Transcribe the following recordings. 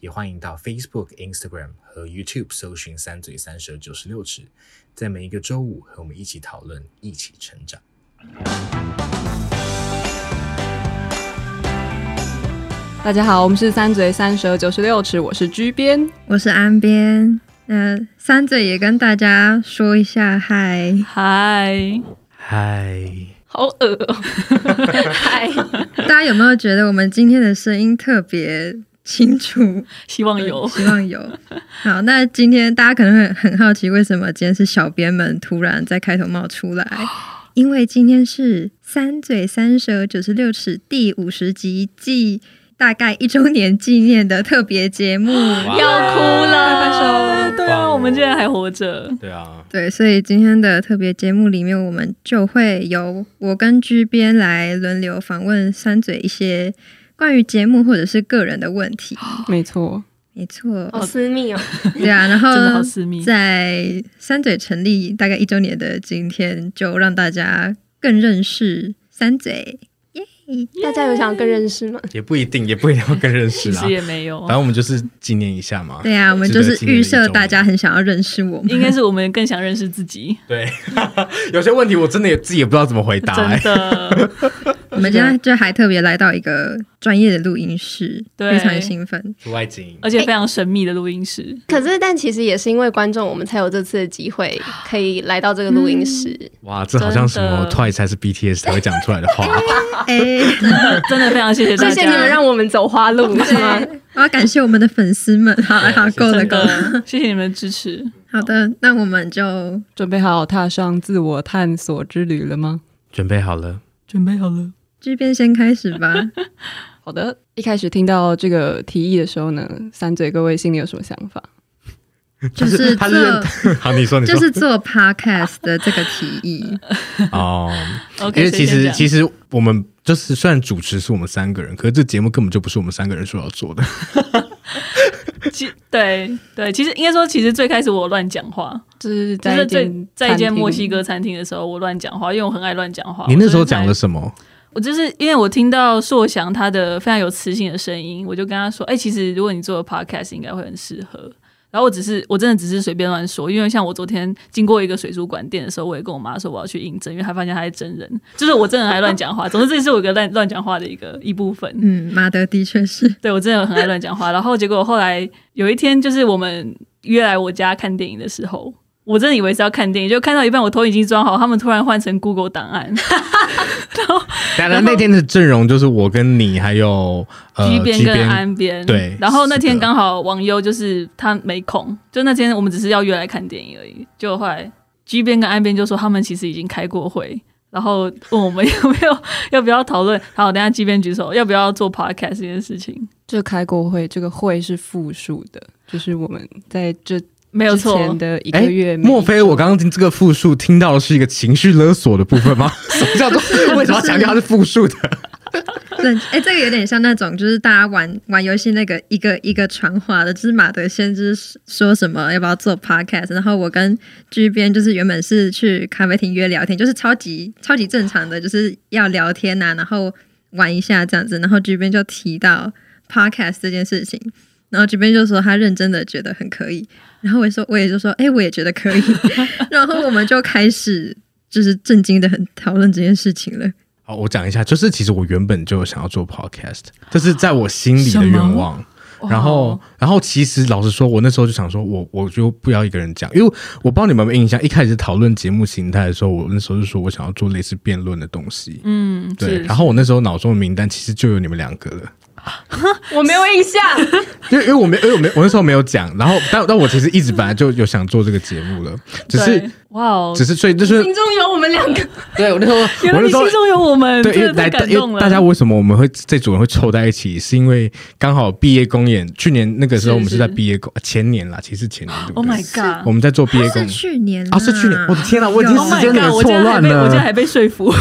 也欢迎到 Facebook、Instagram 和 YouTube 搜寻“三嘴三舌九十六尺”，在每一个周五和我们一起讨论，一起成长。大家好，我们是三嘴三舌九十六尺，我是居边，我是安边。那三嘴也跟大家说一下嗨嗨嗨，好恶哦，嗨！大家有没有觉得我们今天的声音特别？清楚，希望有，希望有。好，那今天大家可能会很好奇，为什么今天是小编们突然在开头冒出来？因为今天是三嘴三舌九十六尺第五十集，即大概一周年纪念的特别节目，要哭了，拍手！对啊，我们竟然还活着。对啊，对，所以今天的特别节目里面，我们就会由我跟 G 边来轮流访问三嘴一些。关于节目或者是个人的问题，没错，没错，好私密哦。对啊，然后 真的好私密。在三嘴成立大概一周年的今天，就让大家更认识三嘴。大家有想要更认识吗？也不一定，也不一定要更认识啦。其实也没有，反正我们就是纪念一下嘛。对啊，我们就是预设大家很想要认识我们，应该是我们更想认识自己。对，有些问题我真的也自己也不知道怎么回答。真的，我们今天就还特别来到一个专业的录音室，非常兴奋。出外景，而且非常神秘的录音室。可是，但其实也是因为观众，我们才有这次的机会 可以来到这个录音室。哇，这好像什么 Twice 还是 BTS 才会讲出来的话。哎。真的非常谢谢大家，谢谢你们让我们走花路，是吗？我要感谢我们的粉丝们，好，好，够了，够了，谢谢你们的支持。好的，那我们就准备好踏上自我探索之旅了吗？准备好了，准备好了。这边先开始吧。好的，一开始听到这个提议的时候呢，三嘴各位心里有什么想法？就是做，好，你说，你说，就是做 podcast 的这个提议 哦。OK，因为其实其实我们就是虽然主持是我们三个人，可是这节目根本就不是我们三个人说要做的。其对对，其实应该说，其实最开始我乱讲话，就是在在在一间墨西哥餐厅的时候，我乱讲话，因为我很爱乱讲话。你那时候讲了什么？我就是因为我听到硕翔他的非常有磁性的声音，我就跟他说：“哎、欸，其实如果你做 podcast，应该会很适合。”然后我只是，我真的只是随便乱说，因为像我昨天经过一个水族馆店的时候，我也跟我妈说我要去应征，因为她发现她是真人，就是我真的还乱讲话。总之，这是我一个乱乱讲话的一个一部分。嗯，马德的确是，对我真的很爱乱讲话。然后结果后来有一天，就是我们约来我家看电影的时候。我真的以为是要看电影，就看到一半，我头已经装好，他们突然换成 Google 档案。然后，然后那天的阵容就是我跟你还有 G 边跟安边。对，然后那天刚好王优就是他没空，就那天我们只是要约来看电影而已。就后来 G 边跟安边就说他们其实已经开过会，然后问我们 有没有要不要讨论。好，等下 G 边举手，要不要做 Podcast 这件事情？就开过会，这个会是复数的，就是我们在这。没有错的一个月，莫非我刚刚听这个复述听到的是一个情绪勒索的部分吗？什么叫做 为什么要强调它是复数的？对，哎，这个有点像那种就是大家玩玩游戏那个一个一个传话的，就是马德先知说什么要不要做 podcast，然后我跟 G 编就是原本是去咖啡厅约聊天，就是超级超级正常的，就是要聊天呐、啊，然后玩一下这样子，然后 G 编就提到 podcast 这件事情。然后这边就说他认真的觉得很可以，然后我说我也就说哎，我也觉得可以，然后我们就开始就是震惊的很讨论这件事情了。好，我讲一下，就是其实我原本就想要做 podcast，这是在我心里的愿望。然后，然后其实老实说，我那时候就想说我我就不要一个人讲，因为我不知道你们有没有印象，一开始讨论节目形态的时候，我那时候就说我想要做类似辩论的东西。嗯，对。然后我那时候脑中的名单其实就有你们两个了。我没有印象。因为因为我没因为我没我那时候没有讲，然后但但我其实一直本来就有想做这个节目了，只是哇哦，只是所以就是心中有我们两个，对我那时候 原来我那时心中有我们，对，因为来真的太感因动了。为大家为什么我们会这组人会凑在一起，是因为刚好毕业公演，去年那个时候我们是在毕业公前年啦，其实前年对不 Oh my god！我们在做毕业公演去年啊，是去年，我的天哪，我已经有时 Oh 间！我错乱了我竟然。还被说服。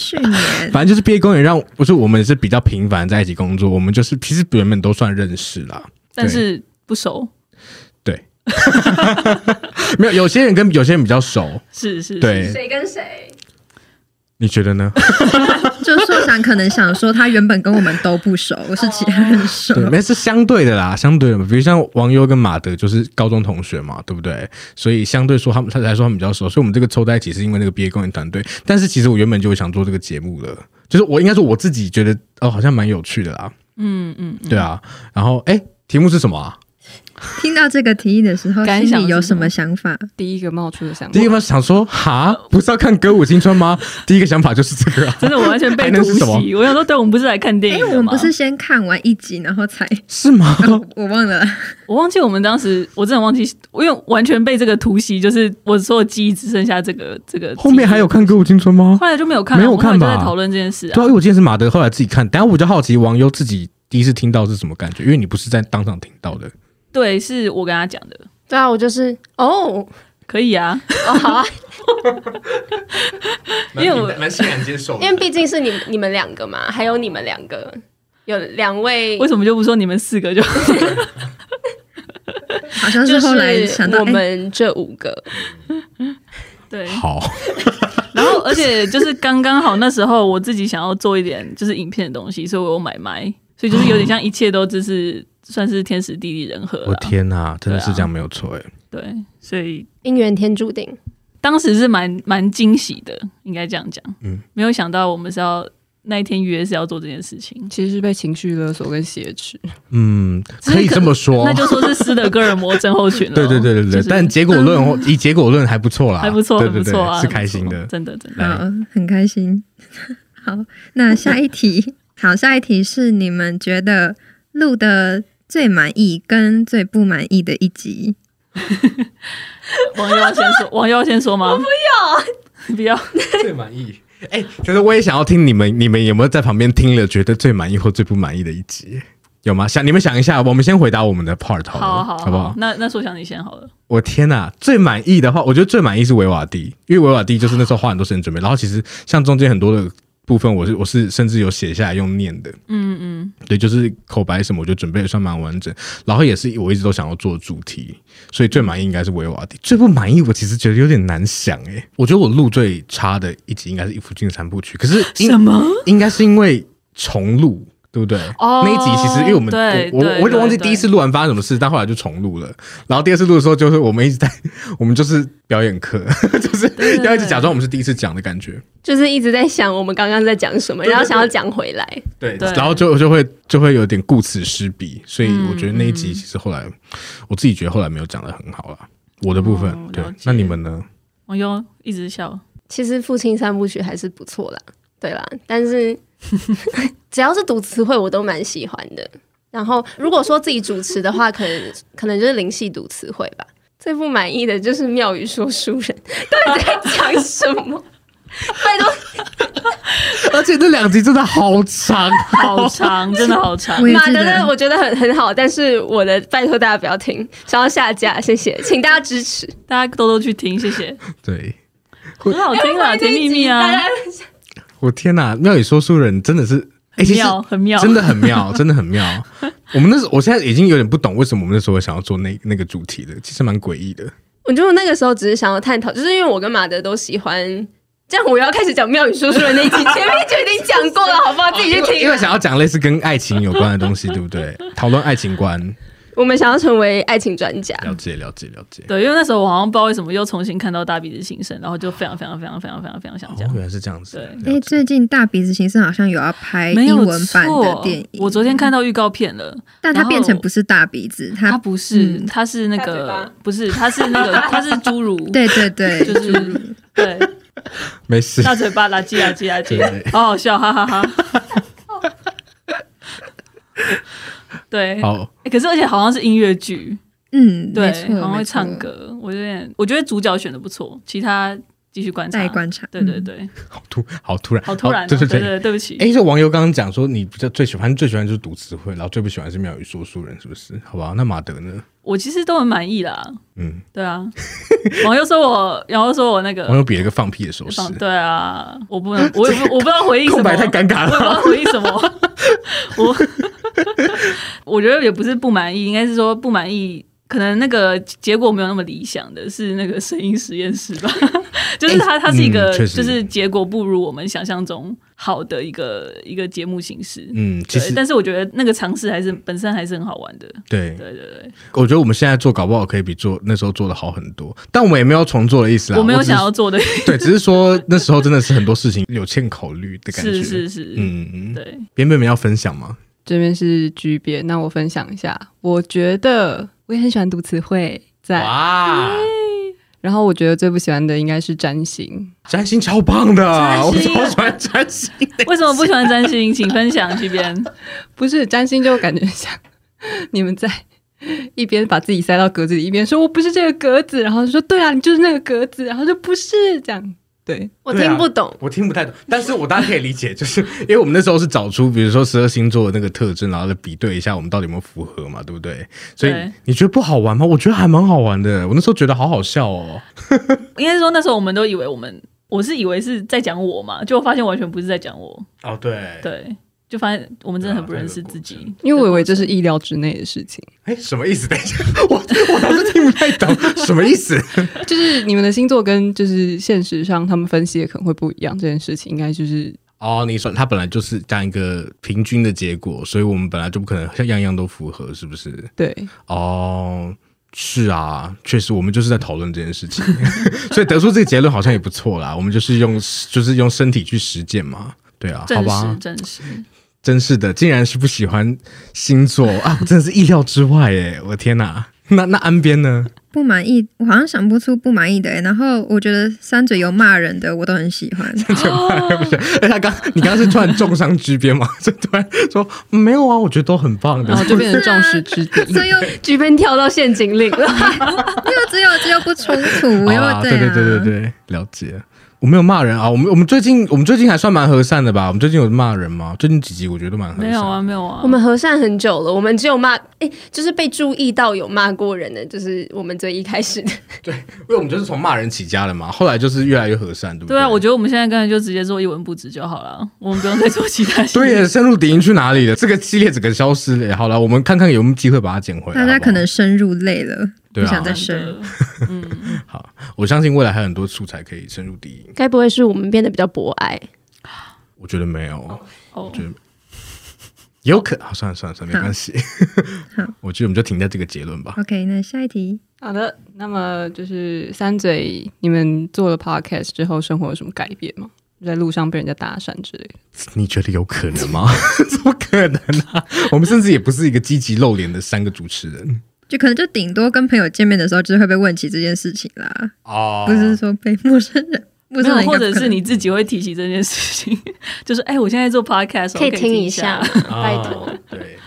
去年，反正就是毕业公演让，不是我们是比较频繁在一起工作，我们就是其实原本都算认识啦，但是不熟，对，没有有些人跟有些人比较熟，是是，是，对，谁跟谁？你觉得呢？就硕想可能想说他原本跟我们都不熟，我是其他人熟。对，那是相对的啦，相对的嘛。比如像王优跟马德就是高中同学嘛，对不对？所以相对说他们他来说他们比较熟，所以我们这个凑在一起是因为那个毕业公演团队。但是其实我原本就想做这个节目了，就是我应该说我自己觉得哦，好像蛮有趣的啦。嗯嗯，嗯对啊，然后哎，题目是什么啊？听到这个提议的时候，感心想有什么想法？第一个冒出的想法第一，个想说哈，不是要看歌舞青春吗？第一个想法就是这个、啊，真的我完全被突袭。我想说，对，我们不是来看电哎，影的吗我们不是先看完一集，然后才……是吗？哦我忘了，我忘记我们当时，我真的忘记，因为完全被这个突袭，就是我所有记忆只剩下这个这个。后面还有看歌舞青春吗？后来就没有看了，没有看就在讨论这件事对啊，啊因为。我今天是马德后来自己看，等下我就好奇王优自己第一次听到是什么感觉，因为你不是在当场听到的。对，是我跟他讲的，对啊，我就是哦。可以啊，哦好啊，因为我蛮欣然接受因为毕竟是你你们两个嘛，还有你们两个，有两位为什么就不说你们四个就？好？像就是后来想到，我哎，们这五个，对，好，然后而且就是刚刚好那时候我自己想要做一点就是影片的东西，所以我有买麦，所以就是有点像一切都只是算是天时地利人和我。天哪，真的是这样没有错哎。对，所以姻缘天注定。当时是蛮蛮惊喜的，应该这样讲。嗯没有想到我们是要那一天约是要做这件事情，其实是被情绪勒索跟挟持。嗯，可以这么说那。就说是斯德哥尔摩症候群了。对对对对对，就是但结果论或以结果论还不错啦，还不错，对对对，很不错啊，是开心的。真的真的。嗯，很开心。好，那下一题，好，下一题是你们觉得录的最满意跟最不满意的一集？王优先说，王优先说吗？我不要，不要。最满意。哎、其实我也想要听你们，你们有没有在旁边听了觉得最满意或最不满意的一集？有吗？想你们想一下，我们先回答我们的 part 好了，好好好不好？那那说想你先好了。我天哪，最满意的话，我觉得最满意是维瓦蒂，因为维瓦蒂就是那时候花很多时间准备，然后其实像中间很多的部分，我是我是甚至有写下来用念的，嗯嗯，对，就是口白什么，我觉得准备的算蛮完整，然后也是我一直都想要做主题，所以最满意应该是维瓦迪。最不满意，我其实觉得有点难想诶、欸，我觉得我录最差的一集应该是《一夫君三部曲》，可是什么？应该是因为重录，对不对？哦那一集其实因为我们对我我有点忘记第一次录完发生什么事，但后来就重录了。然后第二次录的时候，就是我们一直在 我们就是表演课，就是要一直假装我们是第一次讲的感觉。就是一直在想我们刚刚在讲什么，对对然后想要讲回来。对，对然后就就会就会有点顾此失彼，所以我觉得那一集嗯其实后来、我自己觉得后来没有讲的很好啦。我的部分、对那你们呢？我又一直笑。其实《父亲三部曲》还是不错啦，对啦，但是 只要是读词汇，我都蛮喜欢的。然后如果说自己主持的话，可能可能就是灵系读词汇吧。最不满意的就是妙语说书人，到底在讲什么？拜托，而且这两集真的好长，好长，真的好长马德的，我觉得很很好，但是我的拜托大家不要听，想要下架，谢谢，请大家支持。大家多多去听，谢谢。对。很好听啊，甜蜜蜜啊大，家我天哪，妙语说书人真的是，妙，很妙，真的很妙，真的很妙。我们那时候，我现在已经有点不懂为什么我们那时候想要做那那个主题的，其实蛮诡异的。我觉得我那个时候只是想要探讨，就是因为我跟马德都喜欢。这样我要开始讲妙语说书人那一集，前面就已经讲过了，好不好？自己去听。因为想要讲类似跟爱情有关的东西，对不对？讨论爱情观，我们想要成为爱情专家，了解了解了解。对，因为那时候我好像不知道为什么又重新看到大鼻子新生，然后就非常非常非常非常非常非常想哦讲。，原来是这样子。对。了哎，解最近大鼻子先生好像有要拍英文版的错电影，我昨天看到预告片了，但他然后变成不是大鼻子，他他不是，嗯。他是那个不是，他是那个 他是侏儒，对对对，就是对。没事。大嘴巴垃圾垃圾垃圾对，好好笑，哈哈哈。对，好，欸可是而且好像是音乐剧，嗯，对没，错好像会唱歌，我有点，我觉得主角选的不错，其他继续观察，再观察。对对对，好突，好突然，好突然哦，对对对。对，对不起，哎，这网友刚刚讲说你比较最喜欢最喜欢就是读词汇，然后最不喜欢是妙语说书人，是不是？好吧，那马德呢？我其实都很满意啦，嗯，对啊，网友说我，然后说我那个网友比了一个放屁的手势。放，对啊，我不能，我也不我不知道回应什么，空白太尴尬了我也不知道回应什么，我 我觉得也不是不满意，应该是说不满意。可能那个结果没有那么理想的是那个声音实验室吧，就是它它是一个嗯就是结果不如我们想象中好的一个一个节目形式，嗯，其实，但是我觉得那个尝试还是本身还是很好玩的，对，对对对，我觉得我们现在做搞不好可以比做那时候做的好很多，但我们也没有重做的意思啦。我没有想要做的，对，只是说那时候真的是很多事情有欠考虑的感觉。是是是，嗯嗯，对，边边们要分享吗？这边是 G 边，那我分享一下，我觉得我也很喜欢读词汇，在，哇，然后我觉得最不喜欢的应该是占星，占星超棒的，我超喜欢占星。为什么不喜欢占星？请分享这边。不是占星就感觉像你们在一边把自己塞到格子里，一边说我不是这个格子，然后就说对啊，你就是那个格子，然后就不是。这样，对，我听不懂。我听不太懂，但是我大家可以理解，就是因为我们那时候是找出，比如说十二星座的那个特征，然后再比对一下我们到底有没有符合嘛，对不对？所以你觉得不好玩吗？我觉得还蛮好玩的，我那时候觉得好好笑哦。应该是说那时候我们都以为我们，我是以为是在讲我嘛，就发现完全不是在讲我，哦，对，对，就发现我们真的很不认识自己。因为我以为这是意料之内的事情，哎，什么意思？等一下，我我老是听不太懂，什么意思？就是你们的星座跟就是现实上他们分析的可能会不一样，这件事情应该就是哦，你说它本来就是这样一个平均的结果，所以我们本来就不可能像样样都符合，是不是？对，哦，是啊，确实，我们就是在讨论这件事情，所以得出这个结论好像也不错啦。我们就是用就是用身体去实践嘛，对啊，好真吧实，，真实。真是的，竟然是不喜欢星座 啊！我真的是意料之外哎，我的天哪！那那安边呢？不满意，我好像想不出不满意的、欸。然后我觉得三嘴有骂人的，我都很喜欢。三嘴骂不是，哎，他刚你刚刚是突然重伤居边吗？就突然说没有啊，我觉得都很棒的然后。就变成众矢之的。所以又居边跳到陷阱里了，又只有只有不冲突，又啊，对对对对对，了解。我没有骂人啊，我们我们最近我们最近还算蛮和善的吧？我们最近有骂人吗？最近几集我觉得都蛮和善。没有啊，没有啊。我们和善很久了，我们只有骂，哎、就是被注意到有骂过人的，就是我们最一开始的。对，因为我们就是从骂人起家的嘛，后来就是越来越和善，对不对？对啊，我觉得我们现在干脆就直接做一文不值就好了，我们不用再做其他。对耶，深入敌营去哪里了？这个系列整个消失了。好了，我们看看有没有机会把它捡回来。大家可能深入累了，对啊不想再真深入。的，嗯，好，我相信未来还有很多素材可以深入敌营。该不会是我们变得比较博爱？我觉得没有，哦，觉得有可好，算了算了算了，没关系。好 我觉得我们就停在这个结论吧。OK，那下一题，好的，那么就是三嘴，你们做了 podcast 之后，生活有什么改变吗？在路上被人家搭讪之类的？你觉得有可能吗？怎么可能啊？我们甚至也不是一个积极露脸的三个主持人就可能就顶多跟朋友见面的时候，就是会被问起这件事情啦，哦。不是说被陌生人，陌，生人应该不可能。或者是你自己会提起这件事情，就是哎，我现在做 podcast，可以听一一下，哦拜托。对。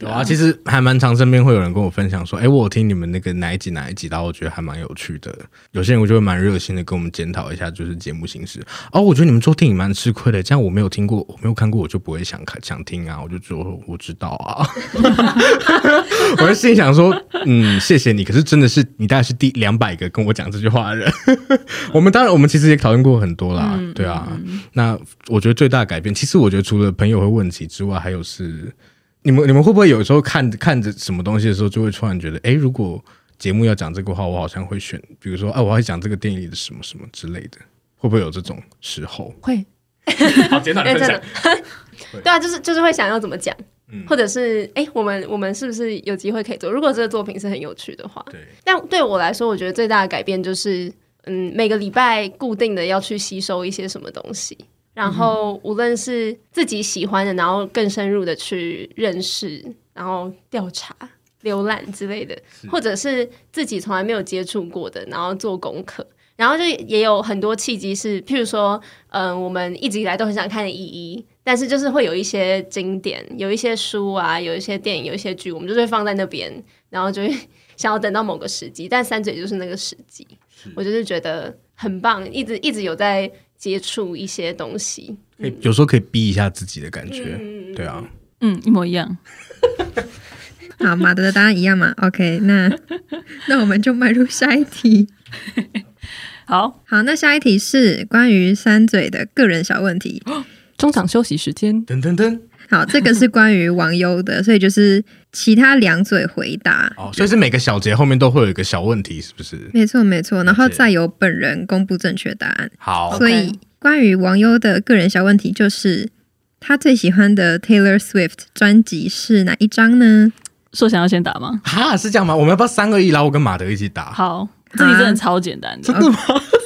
有啊，其实还蛮常身边会有人跟我分享说，哎，我有听你们那个哪一集哪一集，然后我觉得还蛮有趣的。有些人我就会蛮热心的跟我们检讨一下，就是节目形式。哦，我觉得你们做电影蛮吃亏的，这样我没有听过，我没有看过，我就不会想看想听啊。我就说我知道啊，我就心想说，嗯，谢谢你。可是真的是你大概是第两百个跟我讲这句话的人。我们当然，我们其实也讨论过很多啦，对啊。那我觉得最大的改变，其实我觉得除了朋友会问起之外，还有是。你们你们会不会有时候看看着什么东西的时候，就会突然觉得，哎，如果节目要讲这个话，我好像会选，比如说，哎，我要讲这个电影里的什么什么之类的，会不会有这种时候？会，好，简短哎，真的，对啊，就是就是会想要怎么讲，嗯。或者是哎，我们我们是不是有机会可以做？如果这个作品是很有趣的话，对，但对我来说，我觉得最大的改变就是，嗯，每个礼拜固定的要去吸收一些什么东西。然后，无论是自己喜欢的，然后更深入的去认识，然后调查、浏览之类的，或者是自己从来没有接触过的，然后做功课，然后就也有很多契机是，譬如说，嗯、呃，我们一直以来都很想看的《一一》，但是就是会有一些经典，有一些书啊，有一些电影，有一些剧，我们就会放在那边，然后就会想要等到某个时机。但三嘴就是那个时机，我就是觉得很棒，一直一直有在接触一些东西，嗯、有时候可以逼一下自己的感觉，嗯、对啊，嗯，一模一样。好，马德的答案一样嘛？OK，那 那我们就迈入下一题。好好，那下一题是关于三嘴的个人小问题。中场休息时间，噔噔噔。好，这个是关于王优的，所以就是其他两嘴回答。哦，所以是每个小节后面都会有一个小问题，是不是？没错，没错。然后再由本人公布正确答案。好，所以关于王优的个人小问题就是，他最喜欢的 Taylor Swift 专辑是哪一张呢？说想要先打吗？哈，是这样吗？我们要不要三二一，然后我跟马德一起打？好。这题真的超简单的，真的吗？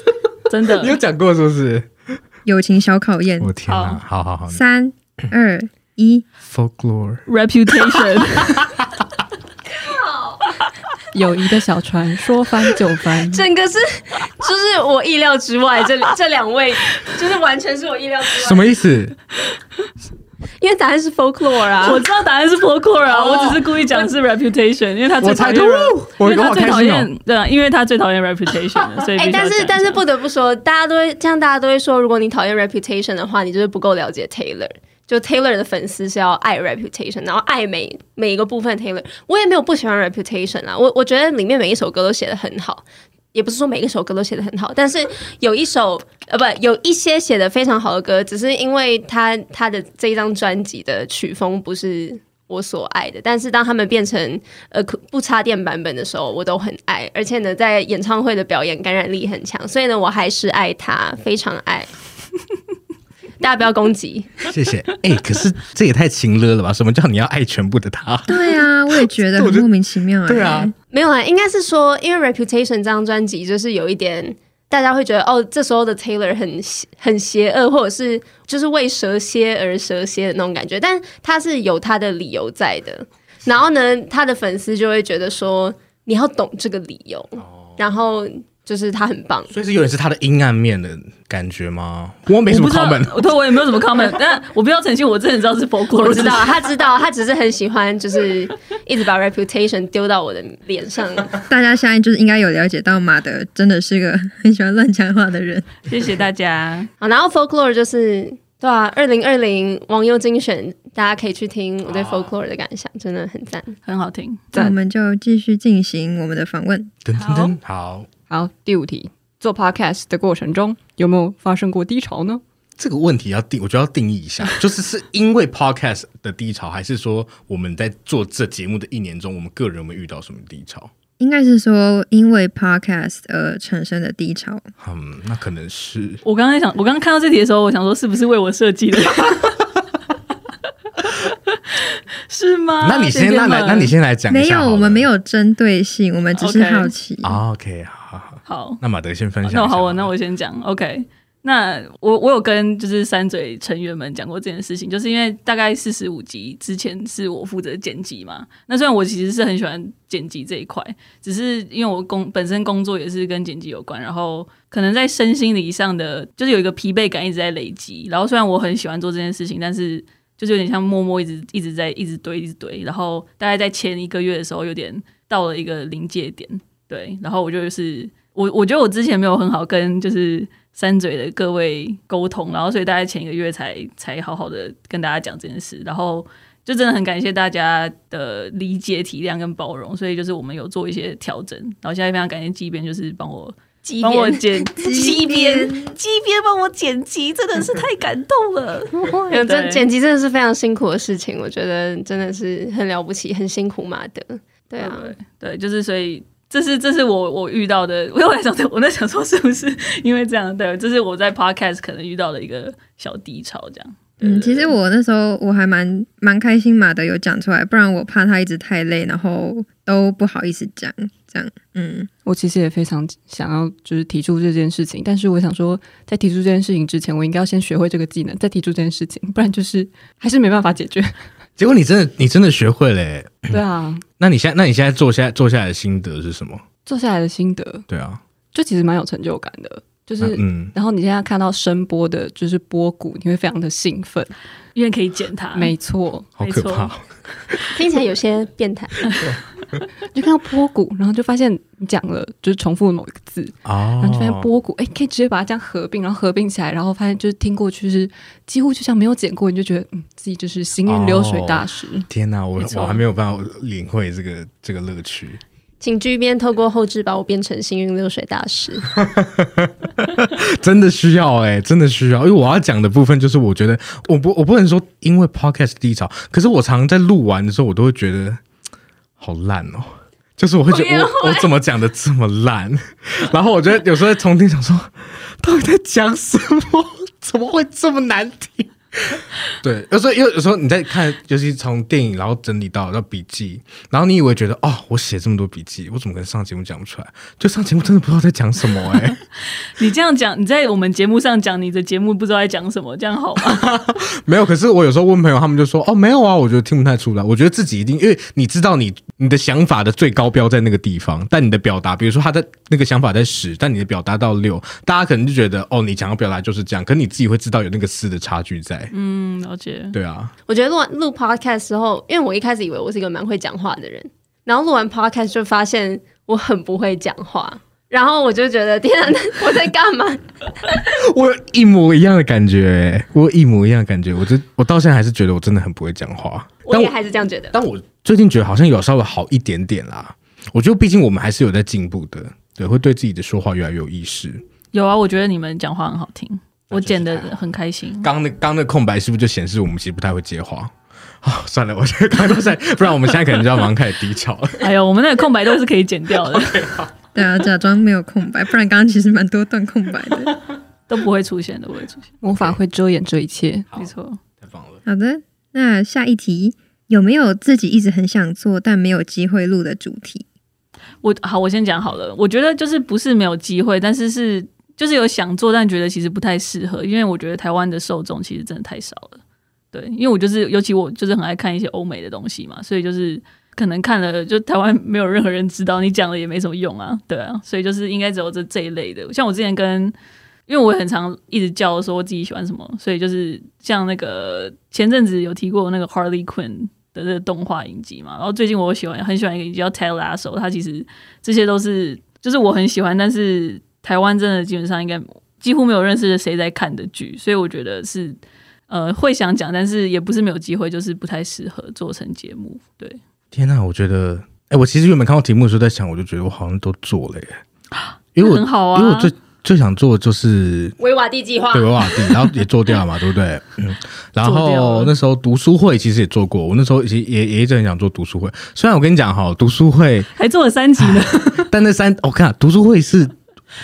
真的，你有讲过是不是？友情小考验，我天哪！好好好，三二一，Folklore。Reputation，靠，友谊的小船说翻就翻，整个是就是我意料之外，这这两位就是完全是我意料之外，什么意思？因为答案是 folklore 啊，我知道答案是 folklore 啊，我只是故意讲是 reputation，因为他最讨厌，因为他最讨厌，对啊，因为他最讨厌 reputation，所以哎，但是但是不得不说，大家都会这样，大家都会说，如果你讨厌 reputation 的话，你就是不够了解 Taylor。就 Taylor 的粉丝是要爱 reputation，然后爱每每一个部分 Taylor。我也没有不喜欢 reputation 啊，我我觉得里面每一首歌都写得很好。也不是说每一首歌都写得很好，但是有一首呃不有一些写得非常好的歌，只是因为他他的这一张专辑的曲风不是我所爱的，但是当他们变成呃不插电版本的时候，我都很爱，而且呢在演唱会的表演感染力很强，所以呢我还是爱他，非常爱。大家不要攻击，谢谢。哎、欸，可是这也太情勒了吧？什么叫你要爱全部的他？对啊，我也觉得 很莫名其妙。对啊，没有啊，应该是说，因为《Reputation》这张专辑就是有一点，大家会觉得哦，这时候的 Taylor 很很邪恶，或者是就是为蛇蝎而蛇蝎的那种感觉。但他是有他的理由在的。然后呢，他的粉丝就会觉得说，你要懂这个理由，然后。就是他很棒，所以是有点是他的阴暗面的感觉吗？我没什么 comment，我对，我也没有什么 comment，但我不要澄清，我真的知道是 folklore，我知道，他知道，他只是很喜欢，就是一直把 reputation 丢到我的脸上。大家现在就是应该有了解到马德真的是个很喜欢乱讲话的人。谢谢大家。好，然后 folklore 就是对啊，二零二零网友精选，大家可以去听我对 folklore 的感想，真的很赞，很好听。那我们就继续进行我们的访问。噔噔噔，好。好，第五题，做 podcast 的过程中有没有发生过低潮呢？这个问题要定，我觉得要定义一下，就是是因为 podcast 的低潮，还是说我们在做这节目的一年中，我们个人有没有遇到什么低潮？应该是说因为 podcast 而产生的低潮。嗯，那可能是。我刚刚想，我刚刚看到这题的时候，我想说是不是为我设计的？是吗？那你先，那来，那你先来讲。没有，我们没有针对性，我们只是好奇。Okay. OK，好好好。那马德先分享。那好，我那我先讲。OK，那我我有跟就是三嘴成员们讲过这件事情，就是因为大概四十五集之前是我负责剪辑嘛。那虽然我其实是很喜欢剪辑这一块，只是因为我工本身工作也是跟剪辑有关，然后可能在身心理上的就是有一个疲惫感一直在累积。然后虽然我很喜欢做这件事情，但是。就是有点像默默一直一直在一直堆一直堆，然后大概在前一个月的时候，有点到了一个临界点，对，然后我就是我我觉得我之前没有很好跟就是三嘴的各位沟通，然后所以大概前一个月才才好好的跟大家讲这件事，然后就真的很感谢大家的理解、体谅跟包容，所以就是我们有做一些调整，然后现在非常感谢机编，就是帮我。帮我剪 辑编，机编帮我剪辑，真的是太感动了。这剪辑真的是非常辛苦的事情，我觉得真的是很了不起，很辛苦马德。对啊，对，对，就是所以这是这是我我遇到的。我在想，我在想说是不是 因为这样？对，这是我在 podcast 可能遇到的一个小低潮，这样。嗯，其实我那时候我还蛮蛮开心，嘛的有讲出来，不然我怕他一直太累，然后都不好意思讲。这样，嗯，我其实也非常想要，就是提出这件事情。但是我想说，在提出这件事情之前，我应该要先学会这个技能，再提出这件事情，不然就是还是没办法解决。结果你真的，你真的学会了欸。对啊，那你现在，那你现在做下做下来的心得是什么？做下来的心得，对啊，就其实蛮有成就感的。就是，嗯，然后你现在看到声波的，就是波谷，你会非常的兴奋，因为可以剪它。没错，好可怕，听起来有些变态。就看到波谷，然后就发现你讲了，就是重复某一个字，哦，然后就发现波谷，哎，可以直接把它这样合并，然后合并起来，然后发现就是听过去是几乎就像没有剪过，你就觉得嗯，自己就是行云流水大师。哦、天哪，我我还没有办法领会这个这个乐趣。请剧编透过后置把我变成幸运流水大师，真的需要哎、欸，真的需要，因为我要讲的部分就是，我觉得我不我不能说因为 podcast 低潮，可是我常常在录完的时候，我都会觉得好烂哦，就是我会觉得我我，我怎么讲的这么烂，然后我觉得有时候在重听想说，到底在讲什么？怎么会这么难听？对，有时候，有有时候你在看，尤其从电影，然后整理到到笔记，然后你以为觉得哦，我写这么多笔记，我怎么可能上节目讲不出来？就上节目真的不知道在讲什么哎、欸。你这样讲，你在我们节目上讲你的节目不知道在讲什么，这样好吗？没有，可是我有时候问朋友，他们就说哦，没有啊，我觉得听不太出来。我觉得自己一定，因为你知道你你的想法的最高标在那个地方，但你的表达，比如说他的那个想法在十，但你的表达到六，大家可能就觉得哦，你想要表达就是这样，可是你自己会知道有那个四的差距在。嗯，了解。对啊，我觉得录完录 podcast 时候，因为我一开始以为我是一个蛮会讲话的人，然后录完 podcast 就发现我很不会讲话，然后我就觉得天啊，我在干嘛？我有一模一样的感觉，我有一模一样的感觉，我就我到现在还是觉得我真的很不会讲话。我也还是这样觉得，但我最近觉得好像有稍微好一点点啦。我觉得毕竟我们还是有在进步的，对，会对自己的说话越来越有意识。有啊，我觉得你们讲话很好听。我剪的很开心。刚那刚那空白是不是就显示我们其实不太会接话？啊、哦，算了，我觉得刚刚都在，不然我们现在可能就要马上开始低潮了。哎呦，我们那个空白都是可以剪掉的。okay, 对啊，假装没有空白，不然刚刚其实蛮多段空白的，都不会出现，的不会出现。魔法会遮掩这一切，没错。太棒了。好的，那下一题有没有自己一直很想做但没有机会录的主题？我好，我先讲好了。我觉得就是不是没有机会，但是是。就是有想做，但觉得其实不太适合，因为我觉得台湾的受众其实真的太少了。对，因为我就是，尤其我就是很爱看一些欧美的东西嘛，所以就是可能看了，就台湾没有任何人知道，你讲了也没什么用啊，对啊，所以就是应该只有这这一类的。像我之前跟，因为我很常一直叫说我自己喜欢什么，所以就是像那个前阵子有提过那个 Harley Quinn 的这个动画影集嘛，然后最近我喜欢很喜欢一个影集叫 Ted Lasso，它其实这些都是就是我很喜欢，但是。台湾真的基本上应该几乎没有认识的谁在看的剧，所以我觉得是呃会想讲，但是也不是没有机会，就是不太适合做成节目。对，天哪，我觉得，哎、欸，我其实原本看到题目的时候在想，我就觉得我好像都做了耶，因为我很好啊，因为我最最想做的就是维瓦蒂计划，对维瓦蒂，然后也做掉了嘛，对不对？嗯，然后那时候读书会其实也做过，我那时候也也一直很想做读书会，虽然我跟你讲哈，读书会还做了三集呢，但那三我看读书会是。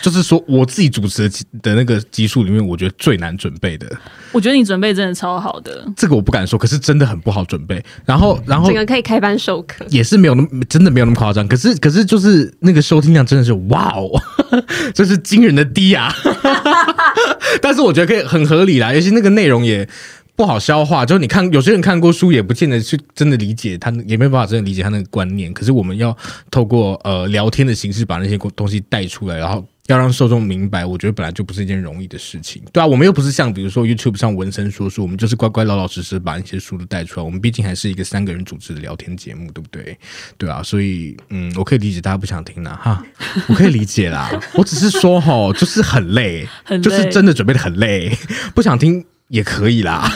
就是说，我自己主持的的那个集数里面，我觉得最难准备的。我觉得你准备真的超好的，这个我不敢说，可是真的很不好准备。然后，然后这个可以开班授课，也是没有那么真的没有那么夸张。可是，可是就是那个收听量真的是哇哦，这是惊人的低啊！但是我觉得可以很合理啦，尤其那个内容也不好消化。就是你看，有些人看过书，也不见得去真的理解他，也没有办法真的理解他那个观念。可是我们要透过呃聊天的形式，把那些东西带出来，然后。要让受众明白，我觉得本来就不是一件容易的事情，对啊，我们又不是像比如说 YouTube 上文身说书，我们就是乖乖老老实实把那些书都带出来。我们毕竟还是一个三个人主持的聊天节目，对不对？对啊，所以嗯，我可以理解大家不想听啦，哈，我可以理解啦。我只是说吼，就是很累，很累，就是真的准备的很累，不想听。也可以啦，